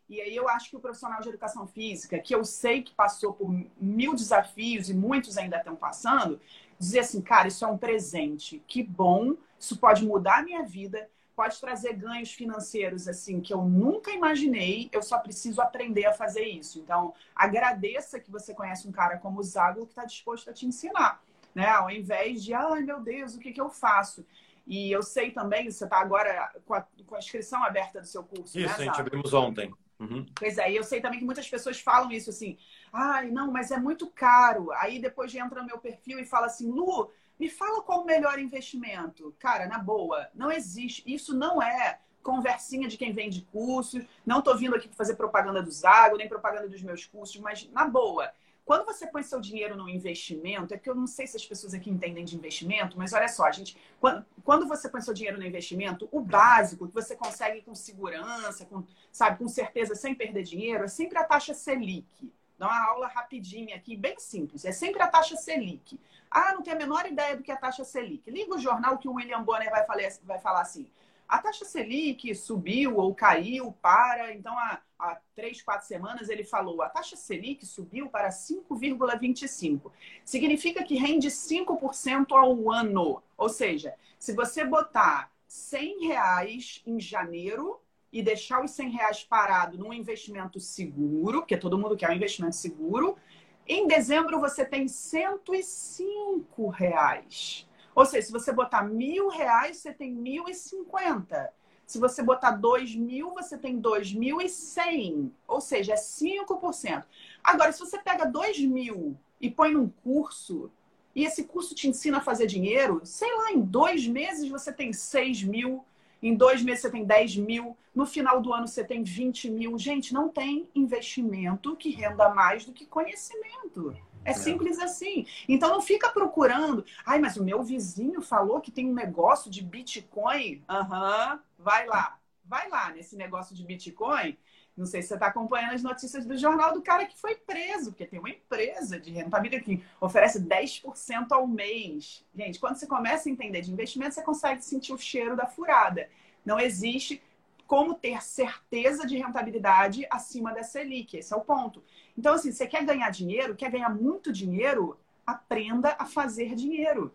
E aí eu acho que o profissional de educação física, que eu sei que passou por mil desafios e muitos ainda estão passando, dizer assim, cara, isso é um presente, que bom, isso pode mudar a minha vida, pode trazer ganhos financeiros assim que eu nunca imaginei, eu só preciso aprender a fazer isso. Então, agradeça que você conhece um cara como o Zago que está disposto a te ensinar, né? Ao invés de, ai meu Deus, o que, que eu faço? E eu sei também, você está agora com a, com a, inscrição aberta do seu curso, Isso, né, a gente abrimos ontem. Uhum. Pois é, e eu sei também que muitas pessoas falam isso assim, ai, não, mas é muito caro. Aí depois entra no meu perfil e fala assim, Lu, me fala qual o melhor investimento. Cara, na boa, não existe. Isso não é conversinha de quem vende cursos. Não estou vindo aqui para fazer propaganda do Zago, nem propaganda dos meus cursos, mas na boa. Quando você põe seu dinheiro no investimento, é que eu não sei se as pessoas aqui entendem de investimento, mas olha só, gente, quando, quando você põe seu dinheiro no investimento, o básico que você consegue com segurança, com, sabe, com certeza, sem perder dinheiro, é sempre a taxa Selic. Dá uma aula rapidinha aqui, bem simples. É sempre a taxa Selic. Ah, não tenho a menor ideia do que é a taxa Selic. Liga o jornal que o William Bonner vai falar, vai falar assim a taxa Selic subiu ou caiu para. Então, há, há três, quatro semanas, ele falou: a taxa Selic subiu para 5,25. Significa que rende 5% ao ano. Ou seja, se você botar 100 reais em janeiro e deixar os 100 reais parado num investimento seguro, porque todo mundo quer um investimento seguro, em dezembro você tem 105 reais. Ou seja, se você botar mil reais, você tem mil e cinquenta. Se você botar dois mil, você tem dois mil e cem. Ou seja, é 5%. Agora, se você pega dois mil e põe num curso, e esse curso te ensina a fazer dinheiro, sei lá, em dois meses você tem seis mil, em dois meses você tem dez mil, no final do ano você tem vinte mil. Gente, não tem investimento que renda mais do que conhecimento. É, simples assim. Então não fica procurando. Ai, mas o meu vizinho falou que tem um negócio de Bitcoin. Aham, uhum, vai lá. Vai lá nesse negócio de Bitcoin. Não sei se você está acompanhando as notícias do jornal do cara que foi preso, porque tem uma empresa de rentabilidade que oferece 10% ao mês. Gente, quando você começa a entender de investimento, você consegue sentir o cheiro da furada. Não existe como ter certeza de rentabilidade acima da Selic. Esse é o ponto. Então, assim, você quer ganhar dinheiro, quer ganhar muito dinheiro, aprenda a fazer dinheiro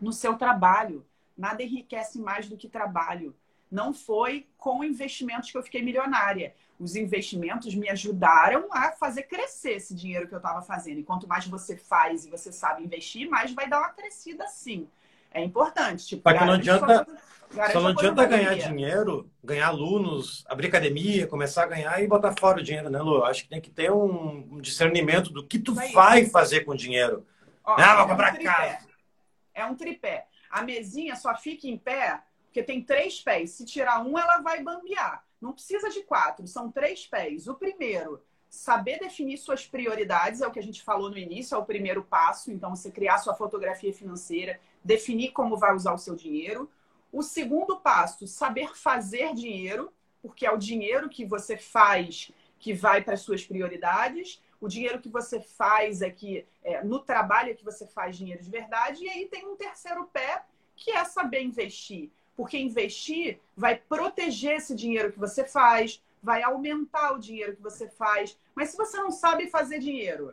no seu trabalho. Nada enriquece mais do que trabalho. Não foi com investimentos que eu fiquei milionária. Os investimentos me ajudaram a fazer crescer esse dinheiro que eu estava fazendo. E quanto mais você faz e você sabe investir, mais vai dar uma crescida sim. É importante. Tipo, Só que não adianta, só não adianta ganhar dinheiro, ganhar alunos, abrir academia, começar a ganhar e botar fora o dinheiro, né, Lu? Acho que tem que ter um discernimento do que tu vai fazer com o dinheiro. Ó, ah, vou comprar é um casa. É um tripé. A mesinha só fica em pé porque tem três pés. Se tirar um, ela vai bambear. Não precisa de quatro, são três pés. O primeiro, saber definir suas prioridades, é o que a gente falou no início, é o primeiro passo. Então, você criar sua fotografia financeira, definir como vai usar o seu dinheiro. O segundo passo, saber fazer dinheiro, porque é o dinheiro que você faz que vai para as suas prioridades. O dinheiro que você faz é que é, no trabalho é que você faz dinheiro de verdade. E aí tem um terceiro pé, que é saber investir. Porque investir vai proteger esse dinheiro que você faz, vai aumentar o dinheiro que você faz. Mas se você não sabe fazer dinheiro,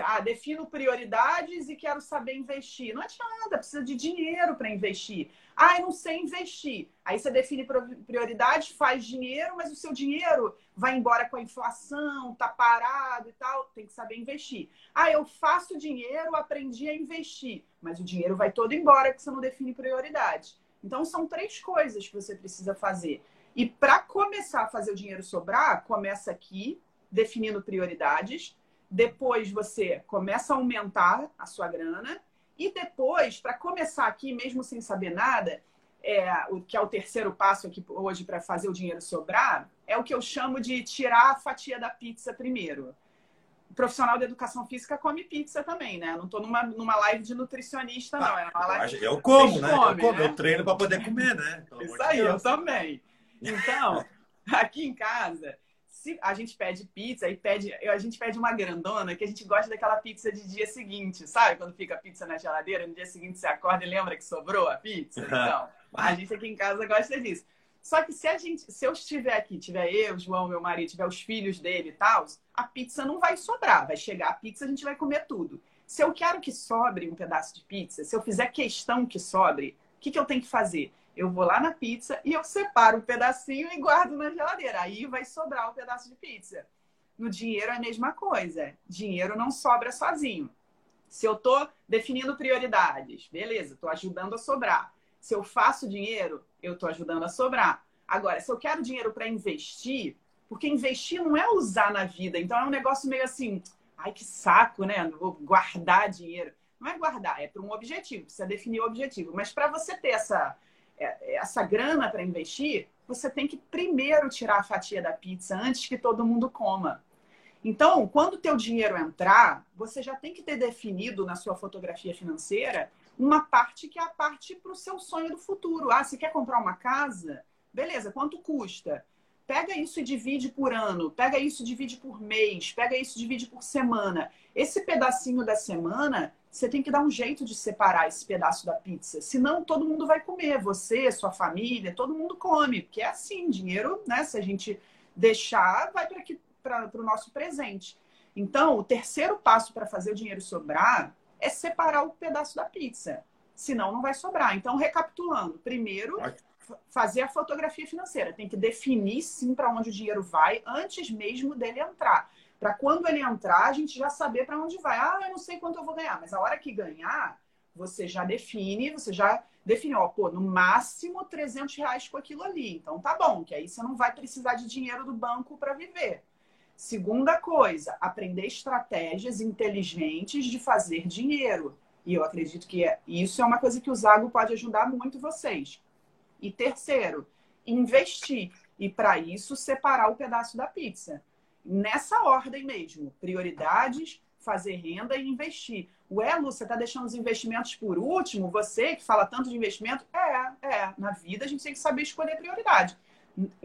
ah, defino prioridades e quero saber investir. Não adianta, precisa de dinheiro para investir. Ah, eu não sei investir. Aí você define prioridades, faz dinheiro, mas o seu dinheiro vai embora com a inflação, tá parado e tal. Tem que saber investir. Ah, eu faço dinheiro, aprendi a investir, mas o dinheiro vai todo embora porque você não define prioridades. Então são três coisas que você precisa fazer. E para começar a fazer o dinheiro sobrar, começa aqui, definindo prioridades depois você começa a aumentar a sua grana. E depois, para começar aqui, mesmo sem saber nada, é, o que é o terceiro passo aqui hoje para fazer o dinheiro sobrar, é o que eu chamo de tirar a fatia da pizza primeiro. O profissional de educação física come pizza também, né? Não estou numa, numa live de nutricionista, não. É uma live eu como, né? Come, eu, como, né? eu treino para poder comer, né? Pelo Isso aí, eu também. Então, aqui em casa, se a gente pede pizza e pede, a gente pede uma grandona, que a gente gosta daquela pizza de dia seguinte, sabe? Quando fica a pizza na geladeira, no dia seguinte você acorda e lembra que sobrou a pizza. Então, a gente aqui em casa gosta disso. Só que se a gente, se eu estiver aqui, tiver eu, João, meu marido, tiver os filhos dele e tal, a pizza não vai sobrar. Vai chegar a pizza, a gente vai comer tudo. Se eu quero que sobre um pedaço de pizza, se eu fizer questão que sobre, o que, que eu tenho que fazer? Eu vou lá na pizza e eu separo um pedacinho e guardo na geladeira. Aí vai sobrar um pedaço de pizza. No dinheiro é a mesma coisa. Dinheiro não sobra sozinho. Se eu estou definindo prioridades, beleza, estou ajudando a sobrar. Se eu faço dinheiro, eu estou ajudando a sobrar. Agora, se eu quero dinheiro para investir, Porque investir não é usar na vida. Então é um negócio meio assim, ai que saco, né? Vou guardar dinheiro. Não é guardar, é para um objetivo, precisa definir o objetivo. Mas para você ter essa, essa grana para investir, você tem que primeiro tirar a fatia da pizza antes que todo mundo coma. Então, quando o teu dinheiro entrar, você já tem que ter definido na sua fotografia financeira uma parte que é a parte para o seu sonho do futuro. Ah, você quer comprar uma casa? Beleza, quanto custa? Pega isso e divide por ano, pega isso e divide por mês, pega isso e divide por semana. Esse pedacinho da semana, você tem que dar um jeito de separar esse pedaço da pizza. Senão todo mundo vai comer, você, sua família, todo mundo come. Porque é assim, dinheiro, né? Se a gente deixar, vai para o nosso presente. Então, o terceiro passo para fazer o dinheiro sobrar é separar o pedaço da pizza. Senão não vai sobrar. Então, recapitulando, primeiro fazer a fotografia financeira. Tem que definir sim para onde o dinheiro vai antes mesmo dele entrar. Para quando ele entrar, a gente já saber para onde vai. Ah, eu não sei quanto eu vou ganhar, mas a hora que ganhar, você já define, você já definiu, ó, pô, no máximo 300 reais com aquilo ali. Então tá bom, que aí você não vai precisar de dinheiro do banco para viver. Segunda coisa, aprender estratégias inteligentes de fazer dinheiro. E eu acredito que é, isso é uma coisa que o Zago pode ajudar muito vocês. E terceiro, investir. E para isso, separar o pedaço da pizza. Nessa ordem mesmo. Prioridades, fazer renda e investir. Ué, Lu, você está deixando os investimentos por último? Você que fala tanto de investimento? É, é. Na vida a gente tem que saber escolher prioridade.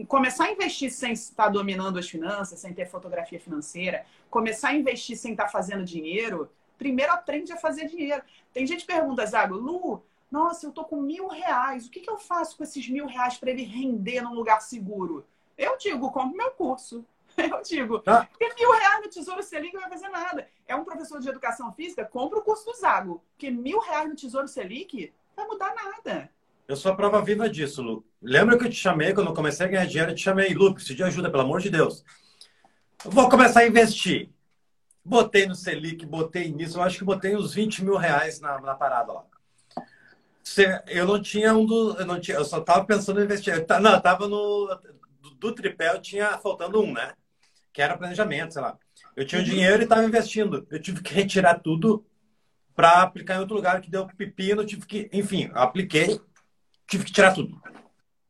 Começar a investir sem estar dominando as finanças, sem ter fotografia financeira, começar a investir sem estar fazendo dinheiro, primeiro aprende a fazer dinheiro. Tem gente que pergunta, Zago, Lu, nossa, eu tô com mil reais. O que, que eu faço com esses mil reais para ele render num lugar seguro? Eu digo, compre meu curso. Eu digo, ah. porque mil reais no Tesouro Selic não vai fazer nada. É um professor de educação física, compra o curso do Zago. Porque mil reais no Tesouro Selic não vai mudar nada. Eu sou a prova viva disso, Lu. Lembra que eu te chamei, quando eu comecei a ganhar dinheiro, eu te chamei, Lu, preciso de ajuda, pelo amor de Deus. Eu vou começar a investir. Botei no Selic, botei nisso, eu acho que botei uns 20 mil reais na, na parada lá eu não tinha um do. Eu, não tinha, eu só estava pensando em investir. não, eu estava no. Do, do, tripé eu tinha faltando um, né? Que era planejamento, sei lá. Eu tinha o uhum. dinheiro e estava investindo. Eu tive que retirar tudo para aplicar em outro lugar que deu pepino. Tive que. Enfim, apliquei, tive que tirar tudo.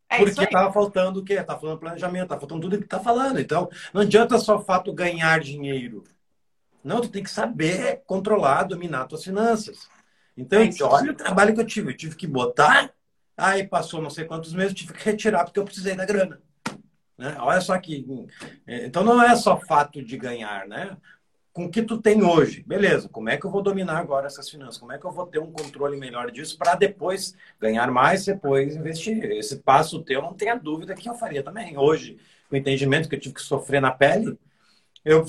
É porque estava faltando o quê? Estava falando planejamento, estava faltando tudo que está falando. Então, não adianta só o fato ganhar dinheiro. Não, tu tem que saber controlar, dominar tuas finanças. Então, é olha o trabalho que eu tive. Eu tive que botar, aí passou não sei quantos meses, tive que retirar porque eu precisei da grana. Né? Olha só que. Então, não é só fato de ganhar, né? Com o que tu tem hoje, beleza, como é que eu vou dominar agora essas finanças? Como é que eu vou ter um controle melhor disso para depois ganhar mais, depois investir? Esse passo teu, não tenha dúvida que eu faria também. Hoje, o entendimento que eu tive que sofrer na pele, eu,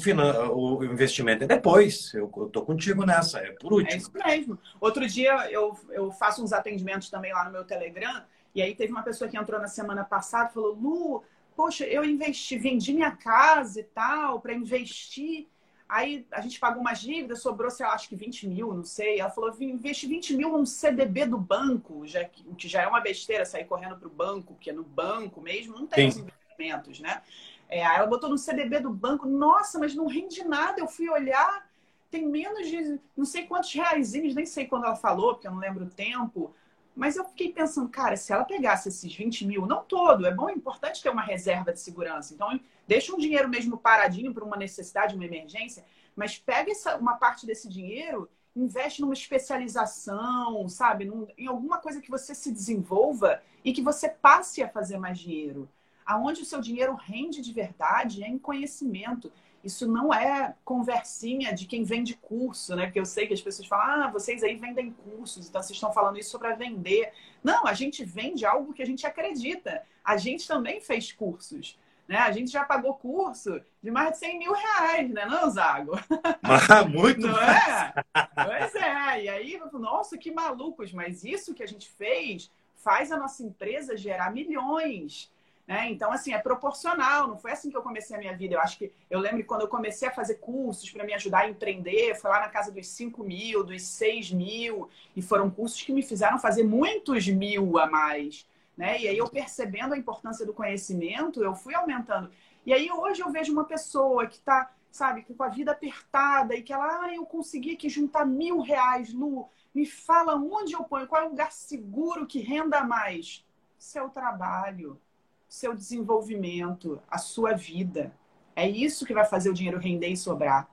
o investimento é depois. Eu, eu tô contigo nessa, é por último. É isso mesmo. Outro dia eu, eu faço uns atendimentos também lá no meu Telegram, e aí teve uma pessoa que entrou na semana passada e falou: Lu, poxa, eu investi, vendi minha casa e tal, para investir. Aí a gente pagou umas dívidas, sobrou, sei lá, acho que 20 mil, não sei. Ela falou: investi 20 mil num CDB do banco, já que já é uma besteira sair correndo para o banco, porque no banco mesmo não tem Sim. os investimentos, né? É, ela botou no CDB do banco, nossa, mas não rende nada. Eu fui olhar, tem menos de não sei quantos reais, nem sei quando ela falou, porque eu não lembro o tempo. Mas eu fiquei pensando, cara, se ela pegasse esses 20 mil, não todo, é bom, é importante ter uma reserva de segurança. Então, deixa um dinheiro mesmo paradinho para uma necessidade, uma emergência, mas pega essa, uma parte desse dinheiro, investe numa especialização, sabe? Num, em alguma coisa que você se desenvolva e que você passe a fazer mais dinheiro aonde o seu dinheiro rende de verdade é em conhecimento. Isso não é conversinha de quem vende curso, né? Porque eu sei que as pessoas falam, ah, vocês aí vendem cursos, então vocês estão falando isso para vender. Não, a gente vende algo que a gente acredita. A gente também fez cursos. Né? A gente já pagou curso de mais de 100 mil reais, né, não, Zago? Ah, muito Não é? Pois é. E aí, nossa, que malucos. Mas isso que a gente fez faz a nossa empresa gerar milhões. Né? Então, assim, é proporcional. Não foi assim que eu comecei a minha vida. Eu acho que eu lembro quando eu comecei a fazer cursos para me ajudar a empreender, foi lá na casa dos 5 mil, dos 6 mil, e foram cursos que me fizeram fazer muitos mil a mais. né? E aí eu percebendo a importância do conhecimento, eu fui aumentando. E aí hoje eu vejo uma pessoa que está, sabe, com a vida apertada e que ela, ah, eu consegui aqui juntar mil reais, Lu, me fala onde eu ponho, qual é o lugar seguro que renda mais? Seu trabalho, seu desenvolvimento, a sua vida. É isso que vai fazer o dinheiro render e sobrar.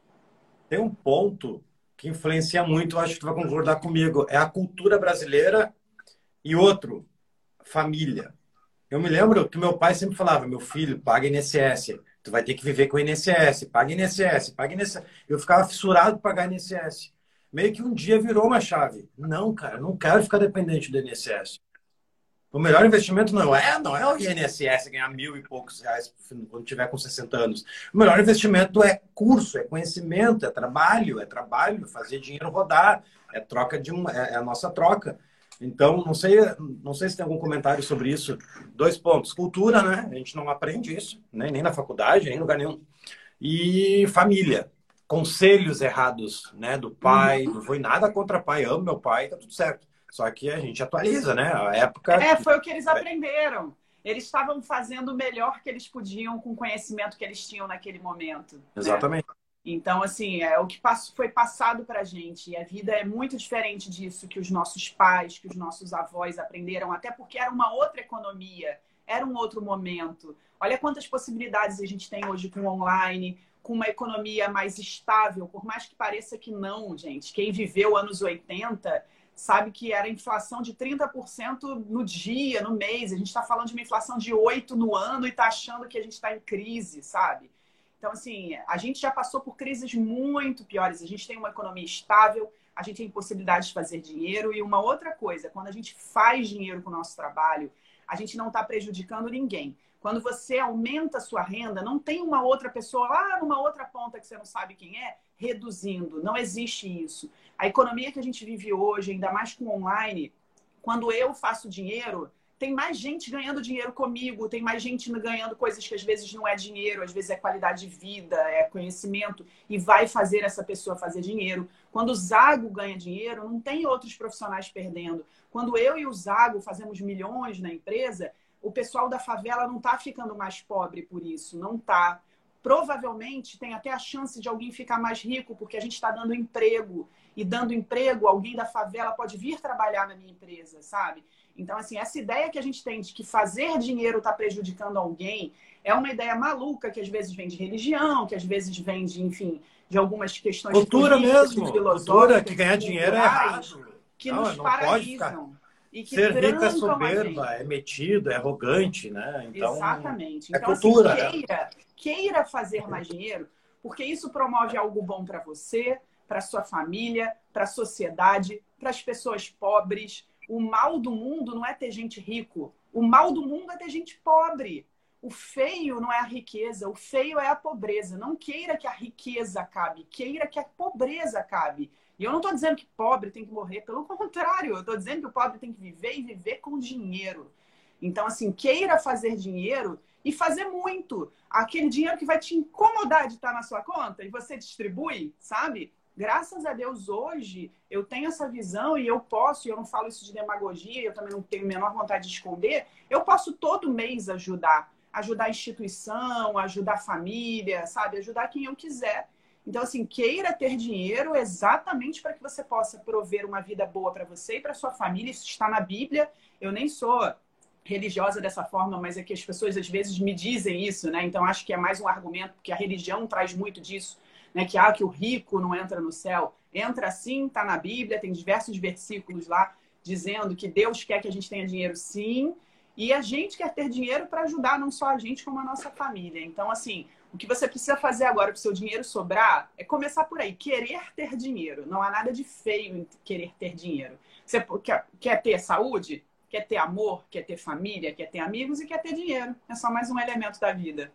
Tem um ponto que influencia muito, acho que tu vai concordar comigo, é a cultura brasileira e outro, família. Eu me lembro que meu pai sempre falava, meu filho, paga INSS, tu vai ter que viver com INSS, paga INSS, paga INSS. Eu ficava fissurado para pagar INSS. Meio que um dia virou uma chave. Não, cara, não quero ficar dependente do INSS. O melhor investimento não é, não é o INSS ganhar mil e poucos reais quando tiver com 60 anos. O melhor investimento é curso, é conhecimento, é trabalho, é trabalho, fazer dinheiro rodar, é troca de é, é a nossa troca. Então, não sei, não sei se tem algum comentário sobre isso. Dois pontos. Cultura, né? A gente não aprende isso, né? nem na faculdade, nem em lugar nenhum. E família. Conselhos errados, né? Do pai, não foi nada contra pai, amo meu pai, tá tudo certo. Só que a gente atualiza, né? A época. É, foi o que eles aprenderam. Eles estavam fazendo o melhor que eles podiam com o conhecimento que eles tinham naquele momento. Né? Exatamente. Né? Então, assim, é o que foi passado para a gente. E a vida é muito diferente disso que os nossos pais, que os nossos avós aprenderam, até porque era uma outra economia, era um outro momento. Olha quantas possibilidades a gente tem hoje com online, com uma economia mais estável, por mais que pareça que não, gente. Quem viveu anos 80 sabe que era inflação de 30% no dia, no mês. A gente está falando de uma inflação de 8% no ano e está achando que a gente está em crise, sabe? Então, assim, a gente já passou por crises muito piores. A gente tem uma economia estável, a gente tem possibilidade de fazer dinheiro. E uma outra coisa, quando a gente faz dinheiro com o nosso trabalho, a gente não está prejudicando ninguém. Quando você aumenta a sua renda, não tem uma outra pessoa lá numa outra ponta que você não sabe quem é, reduzindo. Não existe isso. A economia que a gente vive hoje, ainda mais com online, quando eu faço dinheiro, tem mais gente ganhando dinheiro comigo, tem mais gente ganhando coisas que às vezes não é dinheiro, às vezes é qualidade de vida, é conhecimento, e vai fazer essa pessoa fazer dinheiro. Quando o Zago ganha dinheiro, não tem outros profissionais perdendo. Quando eu e o Zago fazemos milhões na empresa, o pessoal da favela não está ficando mais pobre por isso, não está provavelmente tem até a chance de alguém ficar mais rico, porque a gente está dando emprego. E dando emprego, alguém da favela pode vir trabalhar na minha empresa, sabe? Então, assim, essa ideia que a gente tem de que fazer dinheiro está prejudicando alguém é uma ideia maluca que às vezes vem de religião, que às vezes vem de, enfim, de algumas questões cultura mesmo, cultura que ganhar dinheiro é errado, que não, nos não paralisam. E que Ser rico é soberba, é metido, é arrogante, né? Então, Exatamente. É então, assim, cultura, assim, queira, queira fazer mais dinheiro, porque isso promove algo bom para você, para sua família, para a sociedade, para as pessoas pobres. O mal do mundo não é ter gente rico. O mal do mundo é ter gente pobre. O feio não é a riqueza, o feio é a pobreza. Não queira que a riqueza acabe, queira que a pobreza acabe. E eu não estou dizendo que pobre tem que morrer, pelo contrário, eu estou dizendo que o pobre tem que viver e viver com dinheiro. Então, assim, queira fazer dinheiro e fazer muito. Aquele dinheiro que vai te incomodar de estar na sua conta e você distribui, sabe? Graças a Deus, hoje eu tenho essa visão e eu posso, e eu não falo isso de demagogia, eu também não tenho a menor vontade de esconder, eu posso todo mês ajudar. Ajudar a instituição, ajudar a família, sabe? Ajudar quem eu quiser. Então, assim, queira ter dinheiro exatamente para que você possa prover uma vida boa para você e para sua família. Isso está na Bíblia. Eu nem sou religiosa dessa forma, mas é que as pessoas às vezes me dizem isso, né? Então acho que é mais um argumento, porque a religião traz muito disso, né? Que ah, que o rico não entra no céu. Entra sim, está na Bíblia, tem diversos versículos lá dizendo que Deus quer que a gente tenha dinheiro sim, e a gente quer ter dinheiro para ajudar não só a gente, como a nossa família. Então, assim, o que você precisa fazer agora para o seu dinheiro sobrar é começar por aí, querer ter dinheiro. Não há nada de feio em querer ter dinheiro. Você quer, quer ter saúde? Quer ter amor? Quer ter família? Quer ter amigos? E quer ter dinheiro. É só mais um elemento da vida.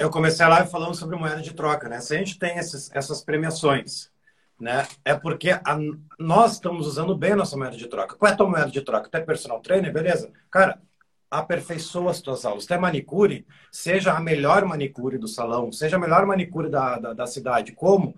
Eu comecei a live falando sobre moeda de troca, né? Se a gente tem esses, essas premiações, né? É porque a, nós estamos usando bem a nossa moeda de troca. Qual é a tua moeda de troca? Tu é personal trainer, beleza? Cara, aperfeiçoa as tuas aulas. Até manicure, seja a melhor manicure do salão, seja a melhor manicure da, da, da cidade. Como?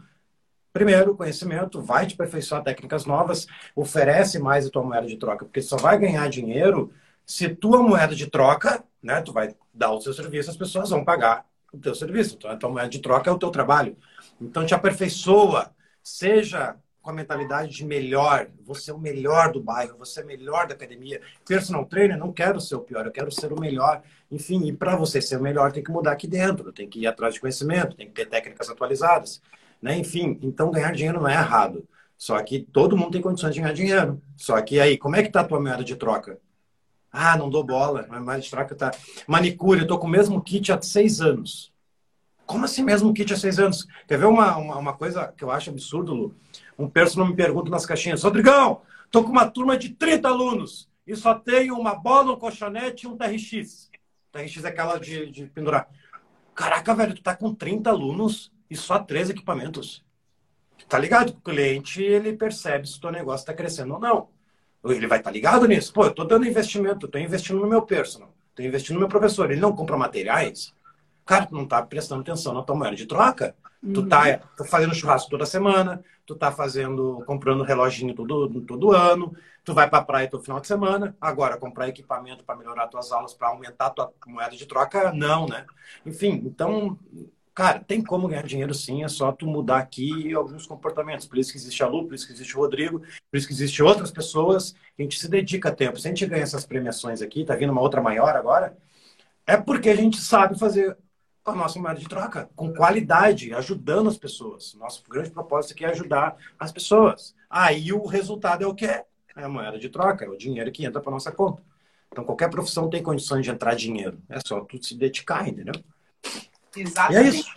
Primeiro, conhecimento vai te aperfeiçoar técnicas novas, oferece mais a tua moeda de troca, porque só vai ganhar dinheiro se tua moeda de troca, né, tu vai dar o seu serviço, as pessoas vão pagar o teu serviço. A tua moeda de troca é o teu trabalho. Então, te aperfeiçoa, seja com a mentalidade de melhor, você é o melhor do bairro, você é o melhor da academia. Personal trainer, não quero ser o pior, eu quero ser o melhor. Enfim, e para você ser o melhor, tem que mudar aqui dentro, tem que ir atrás de conhecimento, tem que ter técnicas atualizadas. Né? Enfim, então ganhar dinheiro não é errado. Só que todo mundo tem condições de ganhar dinheiro. Só que aí, como é que tá a tua moeda de troca? Ah, não dou bola, mas de troca tá. Manicure, eu tô com o mesmo kit há seis anos. Como assim mesmo kit há seis anos? Quer ver uma, uma, uma coisa que eu acho absurdo, Lu? Um personal me pergunta nas caixinhas, Rodrigão, tô com uma turma de 30 alunos e só tenho uma bola, um colchonete e um TRX. TRX é aquela de, de pendurar. Caraca, velho, tu tá com 30 alunos e só três equipamentos. Tá ligado? O cliente, ele percebe se o teu negócio está crescendo ou não. Ele vai estar tá ligado nisso. Pô, eu tô dando investimento, tô investindo no meu personal, tô investindo no meu professor. Ele não compra materiais. Cara, tu não tá prestando atenção na tua moeda de troca. Uhum. Tu tá, tá fazendo churrasco toda semana, tu tá fazendo, comprando reloginho todo, todo ano, tu vai pra praia todo final de semana. Agora, comprar equipamento para melhorar tuas aulas, para aumentar tua moeda de troca, não, né? Enfim, então Cara, tem como ganhar dinheiro sim, é só tu mudar aqui alguns comportamentos. Por isso que existe a Lu, por isso que existe o Rodrigo, por isso que existe outras pessoas. A gente se dedica tempo. Se a gente ganha essas premiações aqui, tá vindo uma outra maior agora, é porque a gente sabe fazer a nossa moeda de troca com qualidade, ajudando as pessoas. Nosso grande propósito aqui é ajudar as pessoas. Aí o resultado é o que é? É a moeda de troca, é o dinheiro que entra para nossa conta. Então qualquer profissão tem condições de entrar dinheiro. É só tu se dedicar, entendeu? Exatamente. é isso.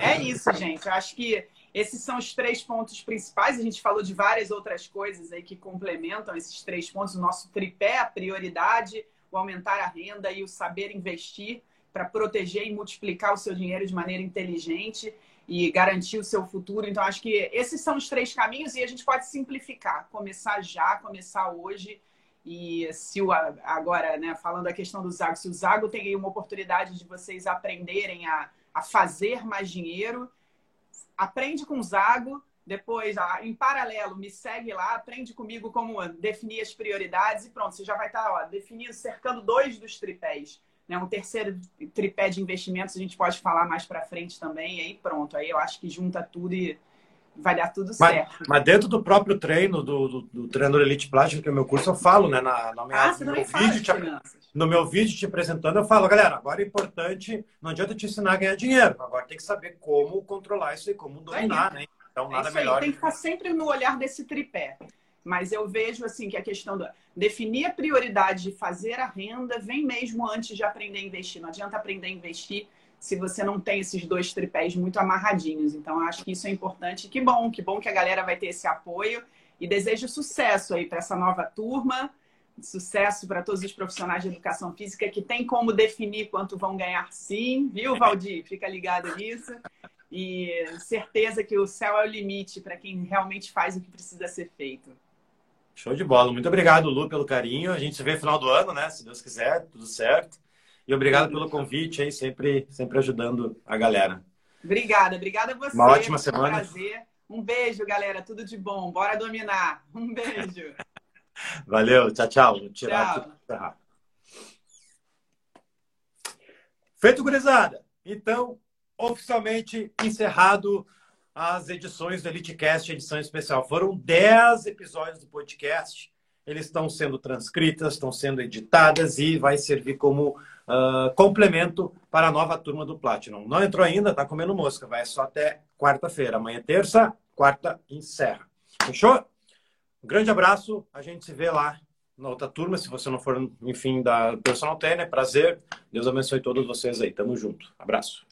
É isso, gente. Eu acho que esses são os três pontos principais. A gente falou de várias outras coisas aí que complementam esses três pontos. O nosso tripé, a prioridade, o aumentar a renda e o saber investir para proteger e multiplicar o seu dinheiro de maneira inteligente e garantir o seu futuro. Então, acho que esses são os três caminhos e a gente pode simplificar. Começar já, começar hoje. E se o, agora, né, falando a questão do Zago, se o Zago tem uma oportunidade de vocês aprenderem a, a fazer mais dinheiro, aprende com o Zago, depois, em paralelo, me segue lá, aprende comigo como definir as prioridades e pronto, você já vai estar ó, definindo, cercando dois dos tripés. Né? Um terceiro tripé de investimentos a gente pode falar mais para frente também, e aí pronto. Aí eu acho que junta tudo e vai dar tudo certo. Mas, mas dentro do próprio treino, do, do, do treinador Elite Plástico, que é o meu curso, eu falo, né? Na, na minha, ah, você no meu vídeo te, No meu vídeo te apresentando, eu falo, galera, agora é importante, não adianta te ensinar a ganhar dinheiro, agora tem que saber como controlar isso e como dominar, né? Então, nada é melhor. Aí, tem que estar sempre no olhar desse tripé. Mas eu vejo assim que a questão de definir a prioridade de fazer a renda vem mesmo antes de aprender a investir. Não adianta aprender a investir se você não tem esses dois tripés muito amarradinhos. Então, acho que isso é importante. Que bom, que bom que a galera vai ter esse apoio. E desejo sucesso aí para essa nova turma. Sucesso para todos os profissionais de educação física que tem como definir quanto vão ganhar sim, viu, Valdir? Fica ligado nisso. E certeza que o céu é o limite para quem realmente faz o que precisa ser feito. Show de bola. Muito obrigado, Lu, pelo carinho. A gente se vê no final do ano, né? Se Deus quiser, tudo certo. E obrigado pelo convite aí, sempre, sempre ajudando a galera. Obrigada, obrigada a você. Uma ótima semana. Um prazer. Um beijo, galera. Tudo de bom. Bora dominar. Um beijo. Valeu. Tchau, tchau. Vou tirar tchau. Feito, gurizada. Então, oficialmente encerrado as edições do EliteCast, edição especial. Foram 10 episódios do podcast. Eles estão sendo transcritas, estão sendo editadas e vai servir como uh, complemento para a nova turma do Platinum. Não entrou ainda, tá comendo mosca. Vai só até quarta-feira. Amanhã é terça, quarta encerra. Fechou? Um grande abraço. A gente se vê lá na outra turma. Se você não for, enfim, da Personal Trainer, prazer. Deus abençoe todos vocês aí. Tamo junto. Abraço.